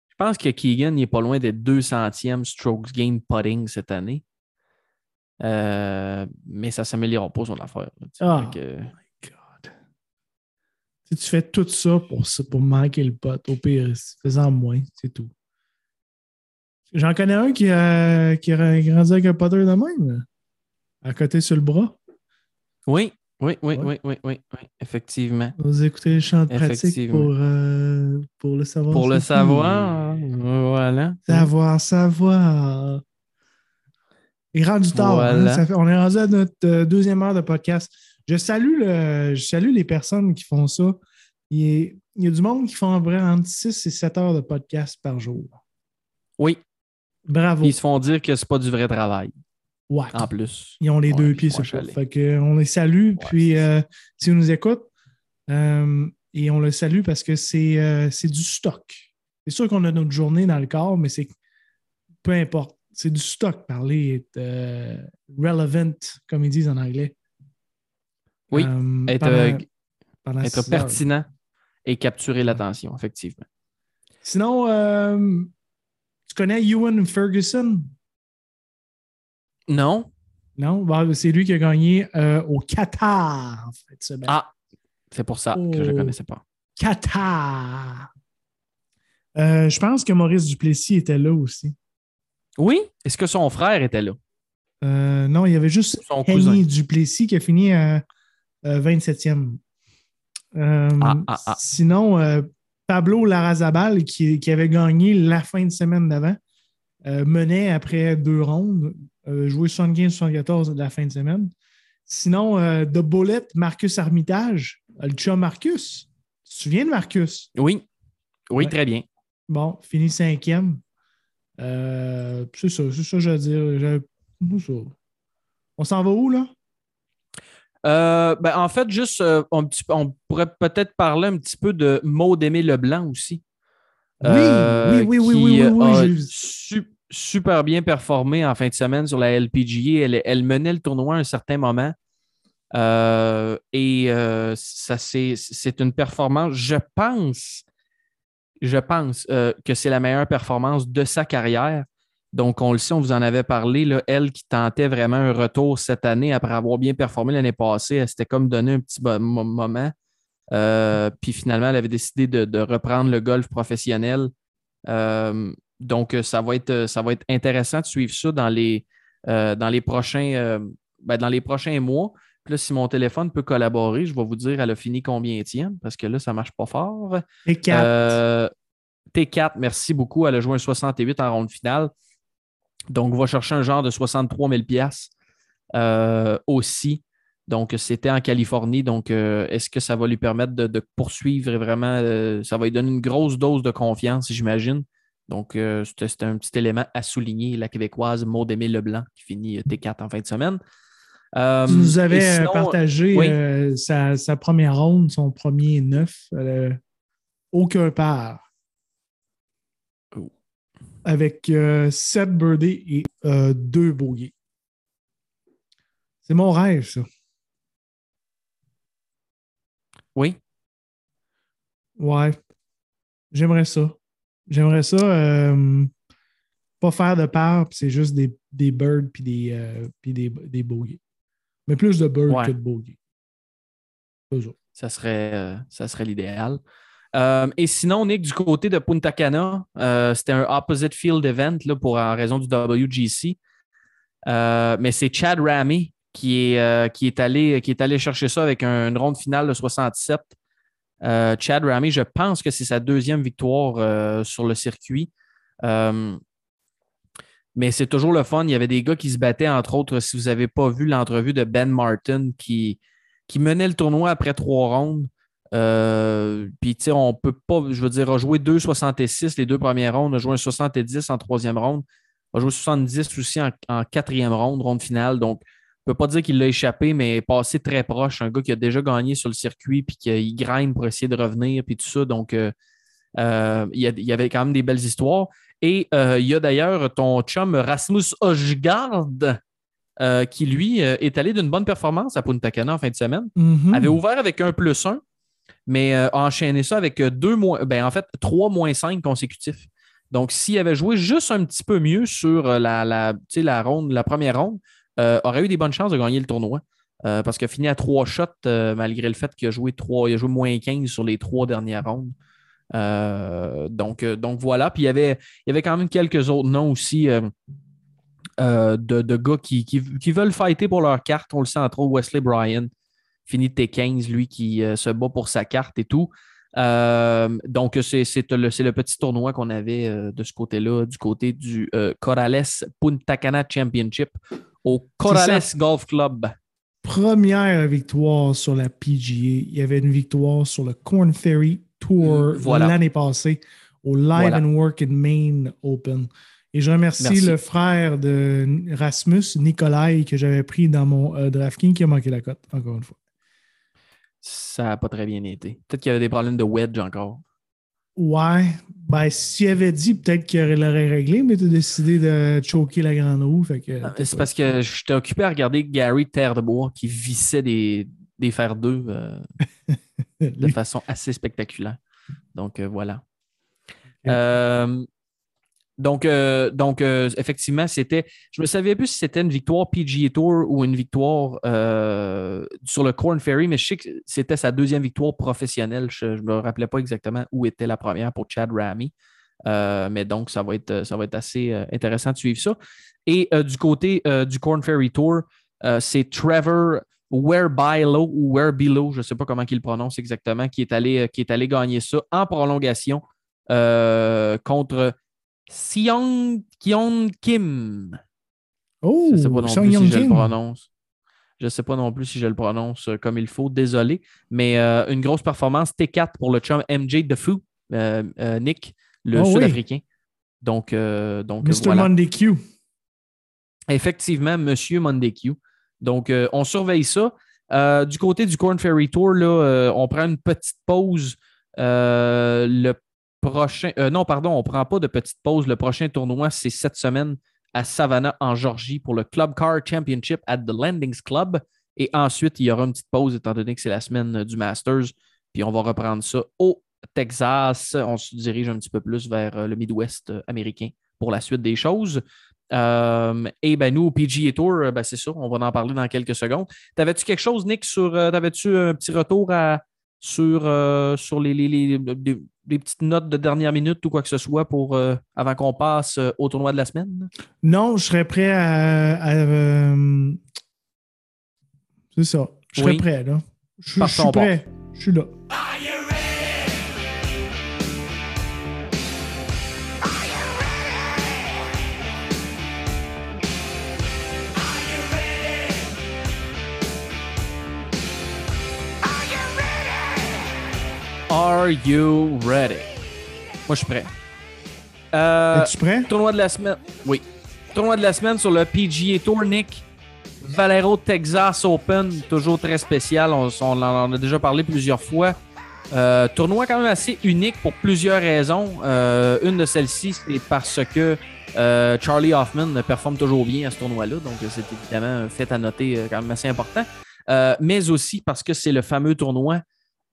Je pense que Keegan il est pas loin d'être 200e strokes gain putting cette année. Euh, mais ça ne s'améliore pas son affaire. Ah. Fait que- God. Tu sais, tu fais tout ça pour, ça, pour manquer le pote. Au pire, fais-en moins, c'est tout. J'en connais un qui a, qui a grandi avec un potter de même, à côté sur le bras. Oui, oui, oui, Ouais. oui, oui, oui, oui, effectivement. Vous écoutez les chants de pratique pour, euh, pour le savoir. Pour le savoir, voilà. Savoir, savoir. Il est rendu tard. hein. Voilà. Ça fait- on est rendu à notre euh, deuxième heure de podcast. Je salue, le, je salue les personnes qui font ça. Il, est- il y a du monde qui font en vrai entre 6 et 7 heures de podcast par jour. Oui, Bravo. ils se font dire que c'est pas du vrai travail, Ouais. en plus. Ils ont les Ouais, deux pieds sur le. Fait que, on les salue. Ouais, puis, euh, s'ils nous écoutent, euh, et on le salue parce que c'est euh, c'est du stock. C'est sûr qu'on a notre journée dans le corps, mais c'est peu importe. C'est du stock. Parler euh, relevant, comme ils disent en anglais. Oui, Euh, être, pendant- euh, pendant être six heures. pertinent et capturer l'attention, effectivement. Sinon, euh, tu connais Ewan Ferguson? Non? Non? Bon, c'est lui qui a gagné au Qatar, en fait. ce Ah, c'est pour ça que je ne Oh. connaissais pas. Qatar. Je pense que Maurice Duplessis était là aussi. Oui? Est-ce que son frère était là? Euh, non, il y avait juste Son cousin? Duplessis qui a fini à euh, 27e. Euh, Ah, ah, ah. Sinon, euh, Pablo Larrazabal, qui, qui avait gagné la fin de semaine d'avant, menait après deux rondes, joué 75-74 de la fin de semaine. Sinon, de Bullet, Marcus Armitage, le chum Marcus. Tu te souviens de Marcus? Oui. Oui, Ouais. très bien. Bon, fini cinquième. Euh, c'est ça, c'est ça je veux dire. On s'en va où, là? Euh, ben, en fait, juste, euh, on pourrait peut-être parler un petit peu de Maud Aimé Leblanc aussi. Oui, oui, oui, oui, qui, oui, oui, oui, a su- super bien performé en fin de semaine sur la LPGA. Elle, elle menait le tournoi à un certain moment. Et ça, c'est, c'est une performance, je pense. Je pense euh, que c'est la meilleure performance de sa carrière. Donc, on le sait, on vous en avait parlé, là, elle qui tentait vraiment un retour cette année après avoir bien performé l'année passée, elle s'était comme donné un petit moment. Euh, puis finalement, elle avait décidé de, reprendre le golf professionnel. Euh, donc, ça va, être, ça va être intéressant de suivre ça dans les, dans les, prochains, ben, dans les prochains mois. Puis là, si mon téléphone peut collaborer, je vais vous dire, elle a fini combien tienne, parce que là, ça ne marche pas fort. T4. T4, merci beaucoup. Elle a joué un 68 en ronde finale. Donc, on va chercher un genre de 63 000 euh, aussi. Donc, c'était en Californie. Donc, euh, est-ce que ça va lui permettre de, poursuivre vraiment? Euh, ça va lui donner une grosse dose de confiance, j'imagine. Donc, c'était un petit élément à souligner. La Québécoise Maud Aimé Leblanc qui finit T4 en fin de semaine. Tu nous avais partagé sa, première ronde, son premier neuf. aucun part avec 7 euh, birdies et 2 euh, bogeys. C'est mon rêve, ça. Oui. Ouais. J'aimerais ça. J'aimerais ça. Euh, pas faire de part, c'est juste des, des birds puis des, des, des bogeys. Mais plus de birds que de bogeys. Ça serait, ça serait l'idéal. Euh, et sinon, Nick, du côté de Punta Cana, euh, c'était un opposite field event là, pour en raison du WGC. Euh, mais c'est Chad Ramy qui est, qui, est allé, qui est allé chercher ça avec une ronde finale de 67. Chad Ramy, je pense que c'est sa deuxième victoire sur le circuit. Mais c'est toujours le fun. Il y avait des gars qui se battaient, entre autres, si vous n'avez pas vu l'entrevue de Ben Martin qui, qui menait le tournoi après trois rondes. Euh, puis, tu sais, on peut pas, je veux dire, a joué 2,66 les deux premières rondes, a joué un 70 en troisième ronde, a joué 70 aussi en, quatrième ronde, ronde finale. Donc, on peut pas dire qu'il l'a échappé, mais passé très proche. Un gars qui a déjà gagné sur le circuit, puis qui grind pour essayer de revenir, puis tout ça. Donc, euh, euh, il, y avait quand même des belles histoires. Et il y a d'ailleurs ton chum Rasmus Ojgaard, qui lui est allé d'une bonne performance à Punta Cana en fin de semaine. Mm-hmm. Avait ouvert avec un plus 1 mais euh, enchaîner ça avec euh, deux mois, ben, en fait, trois moins cinq consécutifs. Donc, s'il avait joué juste un petit peu mieux sur euh, la, la, la, ronde, la première ronde, aurait eu des bonnes chances de gagner le tournoi. parce qu'il a fini à trois shots, malgré le fait qu'il a joué trois, il a joué moins 15 sur les trois dernières rondes. Donc, donc voilà. Puis il y, avait, il y avait quand même quelques autres noms aussi de, de, gars qui, qui, qui, veulent fighter pour leur carte. On le sait entre autres, Wesley Bryan, fini T15, lui qui euh, se bat pour sa carte et tout. Euh, donc, c'est le, le, petit tournoi qu'on avait euh, de ce côté-là, du côté du Corrales Punta Cana Championship au Corrales Golf Club. Première victoire sur la PGA. Il y avait une victoire sur le Corn Ferry Tour l'année passée au Live and Work in Maine Open. Et je remercie le frère de Rasmus, Nikolai, que j'avais pris dans mon DraftKings, qui a manqué la cote, encore une fois ça n'a pas très bien été. Peut-être qu'il y avait des problèmes de wedge encore. Ouais. Ben, s'il avait dit, peut-être qu'il l'aurait réglé, mais tu as décidé de choquer la grande roue. C'est parce que j'étais occupé à regarder Gary Terre de Bois qui vissait des, des fers d'eux euh, de façon assez spectaculaire. Donc, euh, voilà. Euh, donc, euh, donc effectivement, c'était. Je ne me savais plus si c'était une victoire PGA Tour ou une victoire sur le Corn Ferry, mais je sais que c'était sa deuxième victoire professionnelle. Je ne me rappelais pas exactement où était la première pour Chad Ramy. mais donc, ça va être, ça va être assez intéressant de suivre ça. Et du côté du Corn Ferry Tour, c'est Trevor Wherebylow ou Wherebelow, je ne sais pas comment il le prononce exactement, qui est allé, qui est allé gagner ça en prolongation contre Sion Kyon Kim. Oh, je ne sais pas non plus si je le prononce. Je ne sais pas non plus si je le prononce euh, comme il faut, désolé. Mais euh, une grosse performance T4 pour le chum MJ de euh, Nick, le oh Sud-Africain. Donc, donc Mr. Monday Q. Effectivement, Monsieur Monday Q. Donc, on surveille ça. du côté du Corn Ferry Tour, là, on prend une petite pause. le prochain. Euh, non, pardon, on ne prend pas de petite pause. Le prochain tournoi, c'est cette semaine à Savannah, en Georgie, pour le Club Car Championship at the Landings Club. Et ensuite, il y aura une petite pause, étant donné que c'est la semaine du Masters. Puis on va reprendre ça au Texas. On se dirige un petit peu plus vers le Midwest américain pour la suite des choses. Et ben nous, au PGA Tour, ben, c'est ça, on va en parler dans quelques secondes. T'avais-tu quelque chose, Nick, sur. T'avais-tu un petit retour à, sur, sur les, les, des petites notes de dernière minute ou quoi que ce soit pour euh, avant qu'on passe euh, au tournoi de la semaine? Non, je serais prêt à. Euh, c'est ça. Je serais prêt, là. Je, je suis prêt. Je suis là. Are you ready? Moi, je suis prêt. Euh, Es-tu prêt? Tournoi de la semaine. Oui. Tournoi de la semaine sur le PGA Tour, Nick. Valero Texas Open, toujours très spécial. On, en a déjà parlé plusieurs fois. Euh, tournoi quand même assez unique pour plusieurs raisons. Euh, une de celles-ci, c'est parce que euh, Charlie Hoffman performe toujours bien à ce tournoi-là. Donc, c'est évidemment un fait à noter quand même assez important. mais aussi parce que c'est le fameux tournoi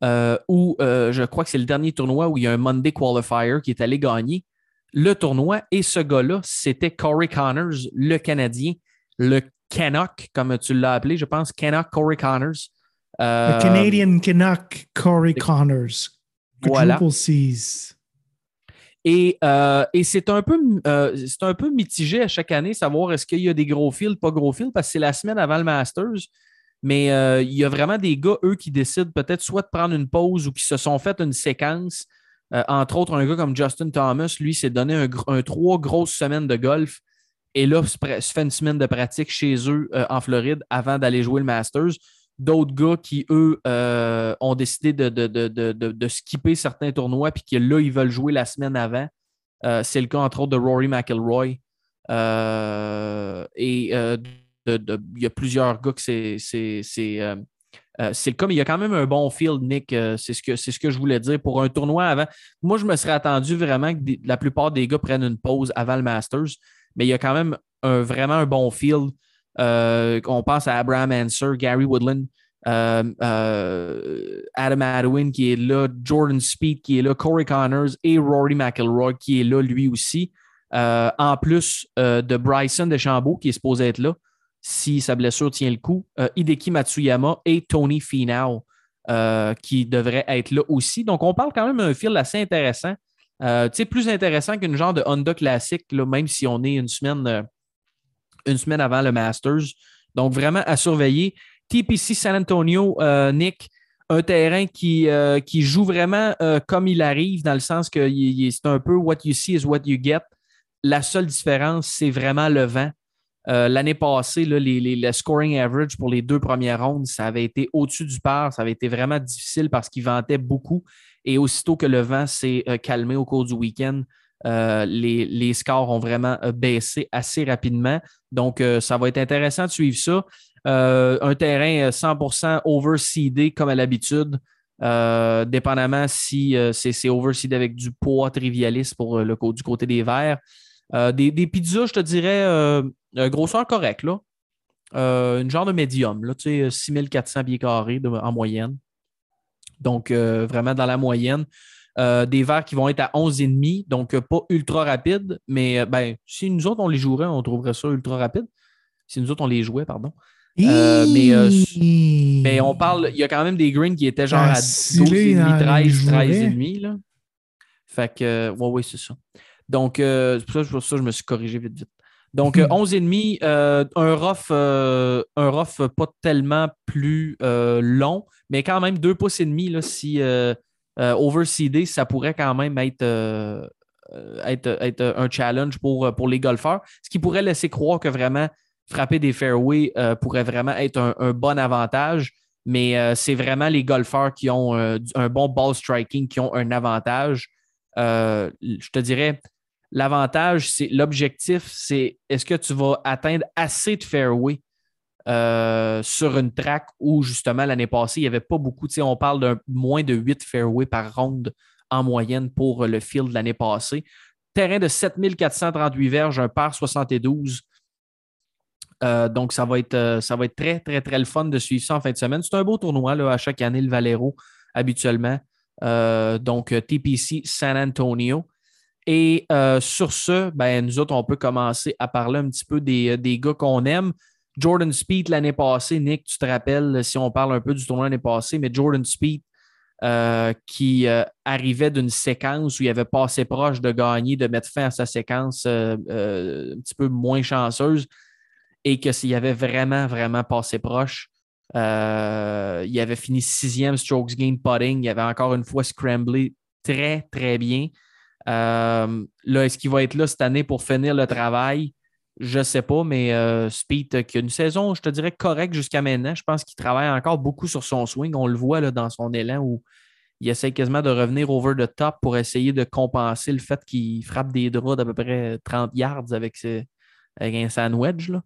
euh, où euh, je crois que c'est le dernier tournoi où il y a un Monday Qualifier qui est allé gagner le tournoi. Et ce gars-là, c'était Corey Connors, le Canadien, le Canuck, comme tu l'as appelé, je pense, Canuck Corey Connors. Euh, le Canadian Canuck Corey Connors. Voilà. Et, et c'est un, peu, c'est un peu mitigé à chaque année, savoir est-ce qu'il y a des gros fils, pas gros fils, parce que c'est la semaine avant le Masters. Mais euh, il y a vraiment des gars, eux, qui décident peut-être soit de prendre une pause ou qui se sont fait une séquence. Euh, entre autres, un gars comme Justin Thomas, lui, s'est donné un, trois grosses semaines de golf. Et là, se fait une semaine de pratique chez eux euh, en Floride avant d'aller jouer le Masters. D'autres gars qui, eux, ont décidé de, de, skipper certains tournois puis que là, ils veulent jouer la semaine avant. c'est le cas, entre autres, de Rory McIlroy. et il y a plusieurs gars que c'est. Euh, euh, c'est le cas, mais il y a quand même un bon field, Nick. Euh, c'est ce, que, je voulais dire. Pour un tournoi avant, moi, je me serais attendu vraiment que la plupart des gars prennent une pause avant le Masters, mais il y a quand même vraiment un bon field. on pense à Abraham Anser, Gary Woodland, Adam Adwin qui est là, Jordan Speed qui est là, Corey Connors et Rory McIlroy qui est là lui aussi. en plus de Bryson DeChambeau qui est supposé être là si sa blessure tient le coup. Euh, Hideki Matsuyama et Tony Finau euh, qui devraient être là aussi. Donc, on parle quand même d'un fil assez intéressant. Euh, plus intéressant qu'une genre de Honda classique, même si on est une semaine, une semaine avant le Masters. Donc, vraiment à surveiller. TPC San Antonio, Nick, un terrain qui, qui joue vraiment comme il arrive, dans le sens que c'est un peu what you see is what you get. La seule différence, c'est vraiment le vent. Euh, l'année passée, là, les, le scoring average pour les deux premières rondes, ça avait été au-dessus du par. Ça avait été vraiment difficile parce qu'il ventait beaucoup. Et aussitôt que le vent s'est euh, calmé au cours du week-end, euh, les, scores ont vraiment baissé assez rapidement. Donc, ça va être intéressant de suivre ça. un terrain 100% overseedé comme à l'habitude. dépendamment si c'est overseedé avec du poids trivialiste pour du côté des verts. Des, des, pizzas, je te dirais, euh, grosseur correcte, là. Euh, une genre de médium, là, tu sais, 6400 pieds carrés en moyenne. Donc, euh, vraiment dans la moyenne. des verres qui vont être à 11,5, donc pas ultra rapide, mais ben, si nous autres, on les jouerait, on trouverait ça ultra rapide. Si nous autres, on les jouait, pardon. mais, mais, on parle, il y a quand même des greens qui étaient genre à 12,5, 13, 13,5. Là. Fait que, ouais, oui, c'est ça. Donc, c'est pour ça, pour ça que je me suis corrigé vite, vite. Donc, 11,5, euh, un rough, euh, un rough pas tellement plus euh, long, mais quand même 2 pouces et demi, là, si overseedé, ça pourrait quand même être, être, un challenge pour, pour les golfeurs. Ce qui pourrait laisser croire que vraiment frapper des fairways pourrait vraiment être un, bon avantage. Mais c'est vraiment les golfeurs qui ont un bon ball striking qui ont un avantage. je te dirais, L'avantage, c'est l'objectif, c'est est-ce que tu vas atteindre assez de fairway euh, sur une track où justement l'année passée, il n'y avait pas beaucoup. On parle de moins de 8 fairways par ronde en moyenne pour le field l'année passée. Terrain de 7438 verges, un par 72. Euh, donc, ça va, être, euh, ça va être très, très, très le fun de suivre ça en fin de semaine. C'est un beau tournoi là, à chaque année, le Valero, habituellement. donc TPC San Antonio. Et sur ce, ben, nous autres, on peut commencer à parler un petit peu des, des gars qu'on aime. Jordan Speed l'année passée, Nick, tu te rappelles, si on parle un peu du tournoi l'année passée, mais Jordan Speed euh, qui euh, arrivait d'une séquence où il avait passé proche de gagner, de mettre fin à sa séquence euh, un petit peu moins chanceuse et que s'il avait vraiment, vraiment passé proche, il avait fini sixième strokes gain putting, il avait encore une fois scramblé très, très bien. Là, est-ce qu'il va être là cette année pour finir le travail? Je ne sais pas, mais euh, Speed, euh, qui a une saison, je te dirais, correcte jusqu'à maintenant. Je pense qu'il travaille encore beaucoup sur son swing. On le voit là, dans son élan où il essaie quasiment de revenir over the top pour essayer de compenser le fait qu'il frappe des draps d'à peu près 30 yards avec, un sandwich. Là.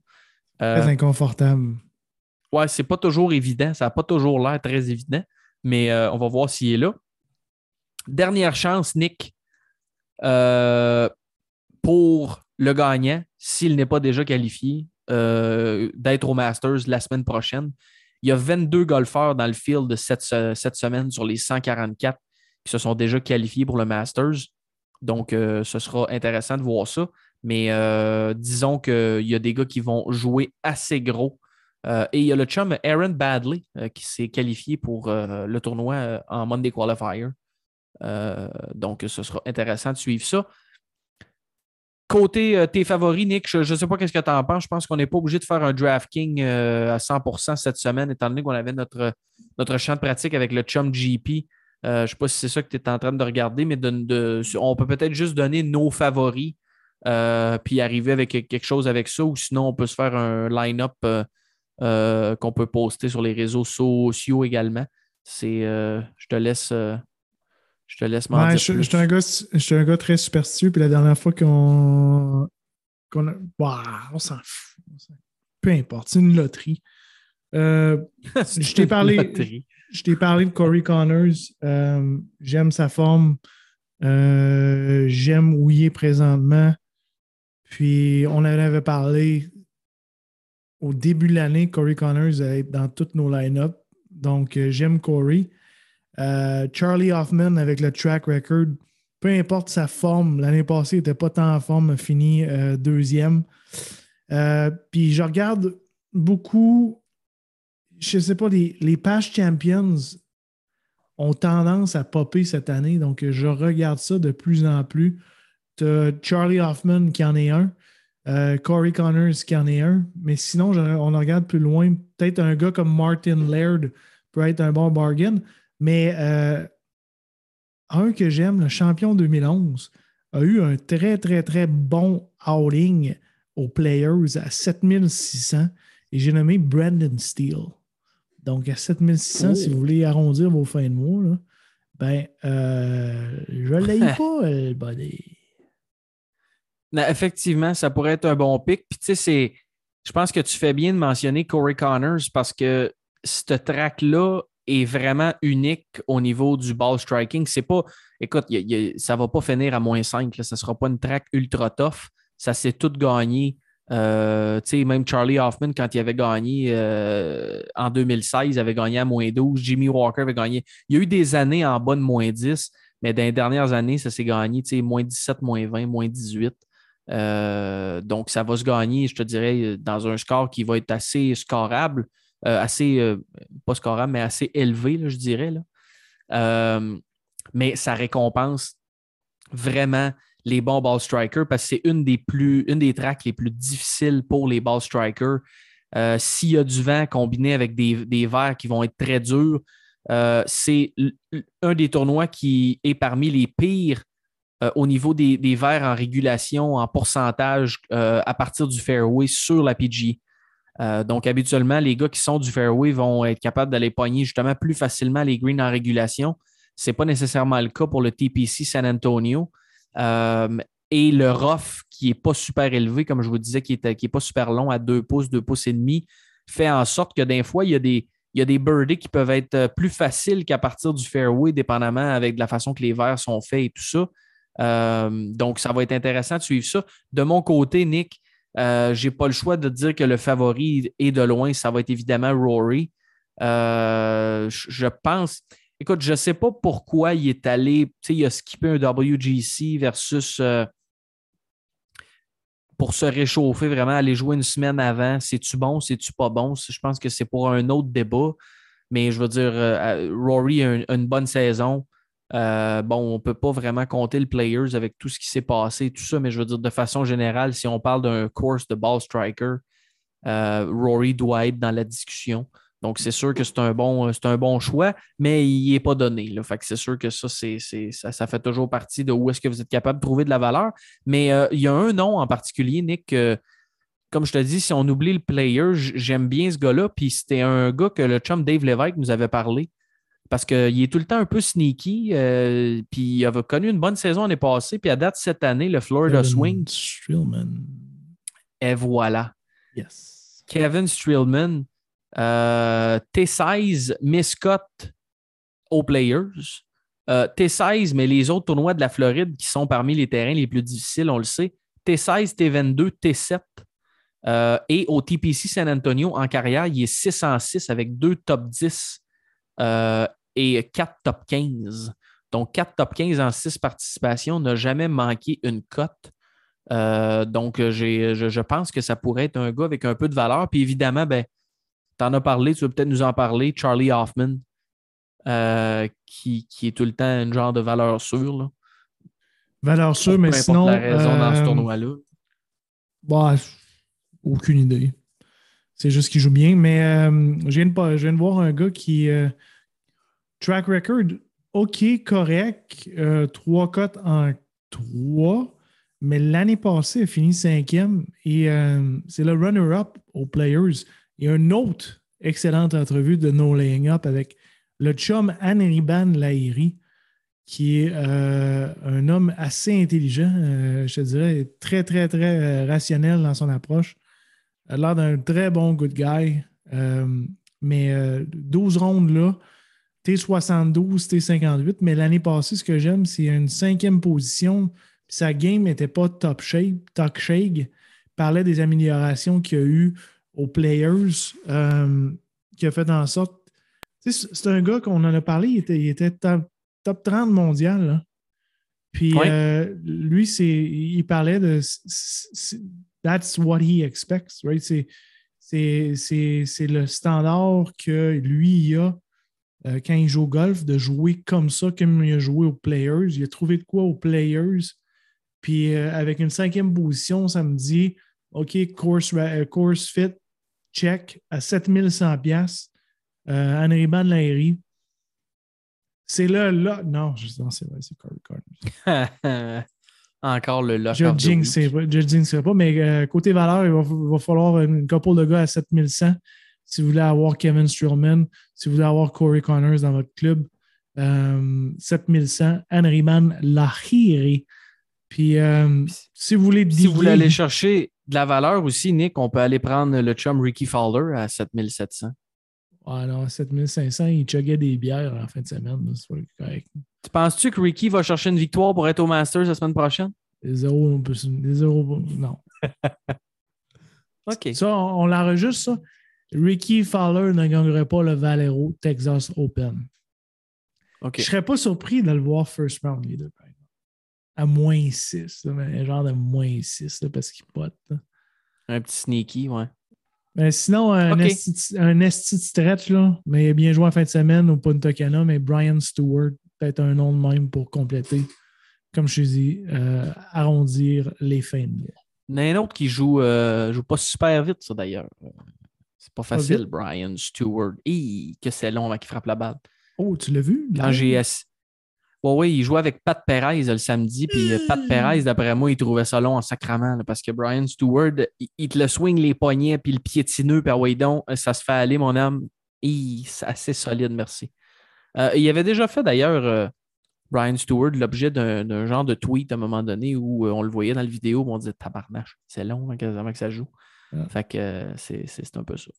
Euh, Très inconfortable. Ouais, c'est pas toujours évident. Ça n'a pas toujours l'air très évident, mais on va voir s'il est là. Dernière chance, Nick, pour le gagnant, s'il n'est pas déjà qualifié, euh, d'être au Masters la semaine prochaine. Il y a 22 golfeurs dans le field cette, cette semaine sur les 144 qui se sont déjà qualifiés pour le Masters. Donc, euh, ce sera intéressant de voir ça. Mais euh, disons qu'il y a des gars qui vont jouer assez gros. et il y a le chum Aaron Badley qui s'est qualifié pour le tournoi en Monday Qualifier. Donc, ce sera intéressant de suivre ça. Côté euh, tes favoris, Nick, je ne sais pas qu'est-ce que tu en penses. Je pense qu'on n'est pas obligé de faire un DraftKing euh, à 100% cette semaine, étant donné qu'on avait notre, notre champ de pratique avec le Chum GP. Euh, je ne sais pas si c'est ça que tu es en train de regarder, mais on peut peut-être juste donner nos favoris puis arriver avec quelque chose avec ça, ou sinon on peut se faire un line-up qu'on peut poster sur les réseaux sociaux également. C'est, je te laisse je te laisse m'en dire. Je, suis un, un, gars très superstitieux, puis la dernière fois qu'on. a... Bah, on s'en fout. Peu importe, c'est une loterie. Euh, je t'ai parlé. Je t'ai parlé de Corey Connors. Euh, j'aime sa forme. Euh, j'aime où il est présentement. Puis on en avait parlé au début de l'année, Corey Connors être dans toutes nos line-up. Donc j'aime Corey. Euh, Charlie Hoffman avec le track record, peu importe sa forme, l'année passée, il n'était pas tant en forme, fini euh, deuxième. Euh, puis je regarde beaucoup, je ne sais pas, les, les past champions ont tendance à popper cette année, donc je regarde ça de plus en plus. Tu Charlie Hoffman qui en est un, Corey Connors qui en est un, mais sinon, on regarde plus loin, peut-être un gars comme Martin Laird peut être un bon bargain. Mais euh, un que j'aime, le champion 2011, a eu un très, très, très bon outing aux Players à 7600 et j'ai nommé Brandon Steele. Donc, à 7600, si vous voulez arrondir vos fins de mois, ben, euh, je ne l'ai pas, le body. effectivement, ça pourrait être un bon pic. Puis, tu sais, je pense que tu fais bien de mentionner Corey Connors parce que ce track-là est vraiment unique au niveau du ball striking. C'est pas, écoute, ça va pas finir à moins 5. Là, ça sera pas une track ultra tough. Ça s'est tout gagné. Euh, même Charlie Hoffman, quand il avait gagné euh, en 2016, il avait gagné à moins 12. Jimmy Walker avait gagné. Il y a eu des années en bas de moins 10, mais dans les dernières années, ça s'est gagné moins 17, moins 20, moins 18. Euh, donc, ça va se gagner, je te dirais, dans un score qui va être assez scorable. Euh, assez, euh, pas scorable, mais assez élevé, je dirais. Là. Euh, mais ça récompense vraiment les bons ball strikers parce que c'est une des plus une des tracks les plus difficiles pour les ball strikers. S'il y a du vent combiné avec des, des verres qui vont être très durs, c'est un des tournois qui est parmi les pires au niveau des, des verres en régulation, en pourcentage à partir du fairway sur la PG. Euh, donc, habituellement, les gars qui sont du fairway vont être capables d'aller pogner justement plus facilement les greens en régulation. Ce n'est pas nécessairement le cas pour le TPC San Antonio. Euh, et le rough, qui n'est pas super élevé, comme je vous disais, qui n'est pas super long à 2 pouces, 2 pouces et demi, fait en sorte que des fois, il y a des, il y a des birdies qui peuvent être euh, plus faciles qu'à partir du fairway, dépendamment avec de la façon que les verres sont faits et tout ça. donc, ça va être intéressant de suivre ça. De mon côté, Nick, euh, je n'ai pas le choix de dire que le favori est de loin, ça va être évidemment Rory. Euh, je pense, écoute, je sais pas pourquoi il est allé, il a skippé un WGC versus euh, pour se réchauffer, vraiment, aller jouer une semaine avant. C'est-tu bon, c'est-tu pas bon? Je pense que c'est pour un autre débat. Mais je veux dire, euh, Rory a une, bonne saison. Euh, bon, on ne peut pas vraiment compter le players avec tout ce qui s'est passé, tout ça, mais je veux dire, de façon générale, si on parle d'un course de ball striker, Rory doit être dans la discussion. Donc, c'est sûr que c'est un, bon, choix, mais il n'est pas donné. Fait c'est sûr que ça, c'est, ça, fait toujours partie de où est-ce que vous êtes capable de trouver de la valeur. Mais euh, il y a un nom en particulier, Nick, comme je te dis, si on oublie le player, j'aime bien ce gars-là. Puis c'était un gars que le chum Dave Lévesque nous avait parlé. Parce qu'il est tout le temps un peu sneaky. Euh, puis il avait connu une bonne saison l'année passée. Puis à date, cette année, le Florida Swing. Et voilà. Yes. Kevin Streelman. Euh, T16 miscote aux players. Euh, T16, mais les autres tournois de la Floride qui sont parmi les terrains les plus difficiles, on le sait. T16, T22, T7. et au TPC San Antonio, en carrière, il est 6 en 6 avec deux top 10 euh, et 4 top 15. Donc, 4 top 15 en 6 participations, n'a jamais manqué une cote. donc, je, je, pense que ça pourrait être un gars avec un peu de valeur. Puis évidemment, ben, tu en as parlé, tu veux peut-être nous en parler. Charlie Hoffman, euh, qui, est tout le temps une genre de valeur sûre. Là. Valeur sûre, mais sinon. la raison dans ce euh, tournoi-là. Bah, aucune idée. C'est juste qu'il joue bien. Mais euh, je, viens de, je, viens de, voir un gars qui. Track record, OK, correct. trois cotes en trois. Mais l'année passée, il a fini cinquième. Et c'est le runner-up aux Players. Il y a une autre excellente entrevue de No Laying Up avec le chum Anriban Lahiri, qui est euh, un homme assez intelligent, euh, je te dirais, très, très, très euh, rationnel dans son approche. A l'air d'un très bon good guy. mais 12 rondes là, T72, T58. Mais l'année passée, ce que j'aime, c'est une cinquième position. sa game n'était pas top shape, top shake. Il parlait des améliorations qu'il y a eu aux players euh, qui a fait en sorte. C'est un gars qu'on en a parlé, il était, il était top, 30 mondial. Puis euh, lui, il parlait de That's what he expects, right? C'est le standard que lui il a euh, quand il joue au golf, de jouer comme ça, comme il a joué aux players. Il a trouvé de quoi aux players. Puis avec une cinquième position, ça me dit OK, course, course fit, check à 7100 pièces euh, Anriban Lahiri. C'est là, là. Non, je non, c'est vrai, c'est Corey Connors. Encore le lock. Je ne pas, mais euh, côté valeur, il va, falloir une couple de gars à 7100 si vous voulez avoir Kevin Strowman, si vous voulez avoir Corey Connors dans votre club. Euh, 7100, Anriban Lahiri. Puis, euh, si vous voulez Si vous voulez aller chercher de la valeur aussi, Nick, on peut aller prendre le chum Ricky Fowler à 7700. Ah non, 7500, il chuggait des bières en fin de semaine. C'est pas correct. Tu penses-tu que Ricky va chercher une victoire pour être au Masters la semaine prochaine? Des zéros, zéros non. OK. Ça, on, l'enregistre, ça. Ricky Fowler ne gagnerait pas le Valero Texas Open. Je ne serais pas surpris de le voir first round, les deux à moins 6, un genre de moins 6 parce qu'il pote. Un petit sneaky, ouais. Mais sinon, un, esti, stretch, là, mais bien joué en fin de semaine au Punta Cana, mais Brian Stewart, peut-être un nom de même pour compléter, comme je dis, euh, arrondir les fins de mois. Il y en a un autre qui joue, euh, joue pas super vite, ça d'ailleurs. C'est pas facile, Brian Stewart. Et que c'est long avant qu'il frappe la balle. Oh, tu l'as vu? Quand j'ai oui, il jouait avec Pat Perez le samedi, puis euh, Pat hmm. Perez, d'après moi, il trouvait ça long en sacrament, parce que Brian Stewart, il, te le swing les poignets, puis le piétineux, puis oui, donc, ça se fait aller, mon âme. C'est assez solide, merci. Euh, il avait déjà fait d'ailleurs, euh, Brian Stewart, l'objet d'un genre de tweet à un moment donné où on le voyait dans la vidéo, où on disait tabarnache, c'est long avant que ça joue. Fait que c'est un peu ça.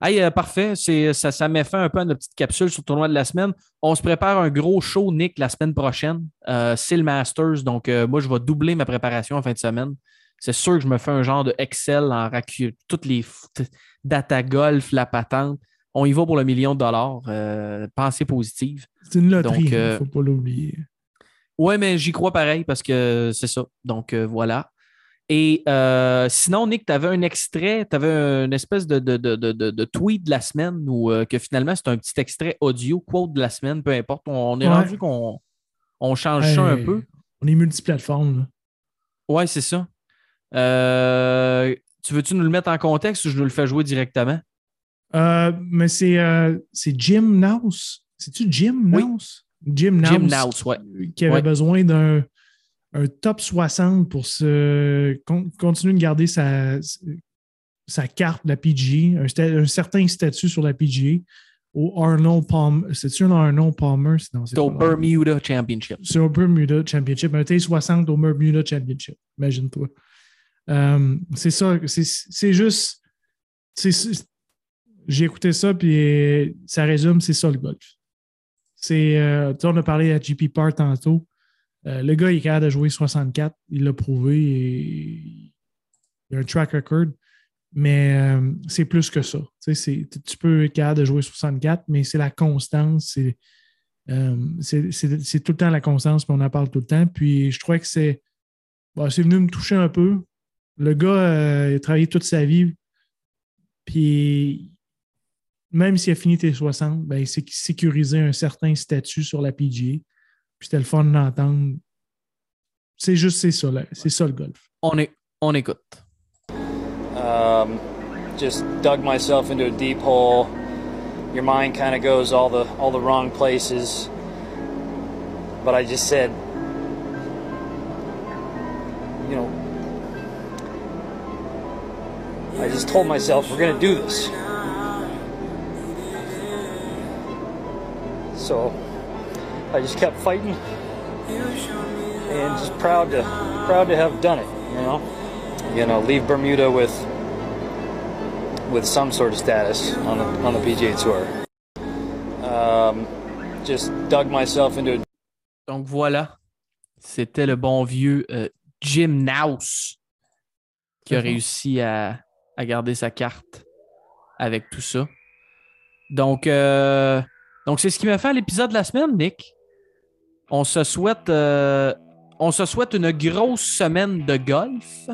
Hey, euh, parfait. Ça, ça met fin un peu à notre petite capsule sur le tournoi de la semaine. On se prépare un gros show, Nick, la semaine prochaine. Euh, c'est le Masters. Donc, euh, moi, je vais doubler ma préparation en fin de semaine. C'est sûr que je me fais un genre de Excel en toutes les data golf, la patente. on y va pour le million de dollars. Euh, pensée positive. C'est une loterie, il euh, ne faut pas l'oublier. Ouais, mais j'y crois pareil parce que c'est ça. Donc euh, voilà. Et euh, sinon, Nick, tu avais un extrait, tu avais une espèce de, de, de, de, tweet de la semaine ou euh, que finalement c'est un petit extrait audio, quote de la semaine, peu importe. On, on est Ouais. rendu qu'on on change ça un peu. On est multiplateforme. Ouais, c'est ça. Euh, tu veux-tu nous le mettre en contexte ou je nous le fais jouer directement? Mais c'est c'est Jim Nouse. C'est-tu Jim Oui. Nouse? Jim Jim Nouse. Nouse, ouais. Qui avait Ouais. besoin d'un un top 60 pour se con- continuer de garder sa, sa carte de la PGA, un, certain statut sur la PGA au Arnold Palmer. C'est-tu un Arnold Palmer? C'est au. Bermuda Championship. C'est au Bermuda Championship, un T60 au Bermuda Championship. Imagine-toi. Euh, c'est ça, c'est- juste. J'ai écouté ça, puis euh, ça résume, c'est ça le golf. C'est. euh, on a parlé à JP Parr tantôt. Euh, le gars, il est capable de jouer 64. Il l'a prouvé et il a un track record. Mais euh, c'est plus que ça. Tu peux être capable de jouer 64, mais c'est la constance, c'est. Euh, c'est tout le temps la constance, puis on en parle tout le temps. Puis je trouvais que c'est. bon, c'est venu me toucher un peu. Le gars, il a travaillé toute sa vie. Puis même s'il a fini T60, ben, il s'est sécurisé un certain statut sur la PGA. Puis c'était le fun d'entendre. C'est juste c'est ça, c'est ça le golf. On, est, on écoute. um, just dug myself into a deep hole. Your mind kind of goes all the all the wrong places. But I just said, you know, I just told myself we're gonna do this. So I just kept fighting and just proud to proud to have done it, you know? You know, leave Bermuda with with some sort of status on the on the PGA Tour. Um, just dug myself into a Donc voilà, c'était le bon vieux euh, Jim Nouse qui a fort. réussi à, à garder sa carte avec tout ça. Donc, euh, donc c'est ce qui m'a fait l'épisode de la semaine, Nick. On se souhaite, euh, on se souhaite une grosse semaine de golf.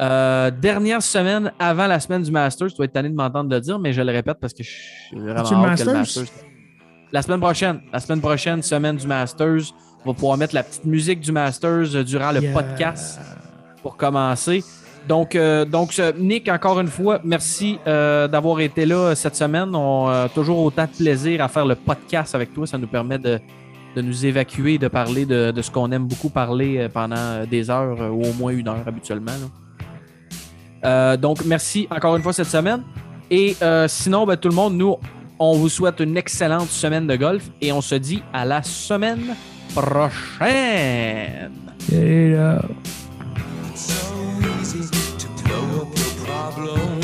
Euh, dernière semaine avant la semaine du Masters. Tu vas être tanné de m'entendre le dire, mais je le répète parce que je suis vraiment hâte que le Masters? Masters. La semaine prochaine, la semaine prochaine, semaine du Masters. On va pouvoir mettre la petite musique du Masters euh, durant le Yeah. podcast pour commencer. Donc, euh, donc Nick, encore une fois, merci euh, d'avoir été là cette semaine. On a toujours autant de plaisir à faire le podcast avec toi. Ça nous permet de, de nous évacuer, de parler de, de ce qu'on aime beaucoup parler euh, pendant des heures, euh, ou au moins une heure habituellement. là. Euh, donc, merci encore une fois cette semaine. Et euh, sinon, ben, tout le monde, nous, on vous souhaite une excellente semaine de golf et on se dit à la semaine prochaine. Et, euh, so easy to blow up your problems.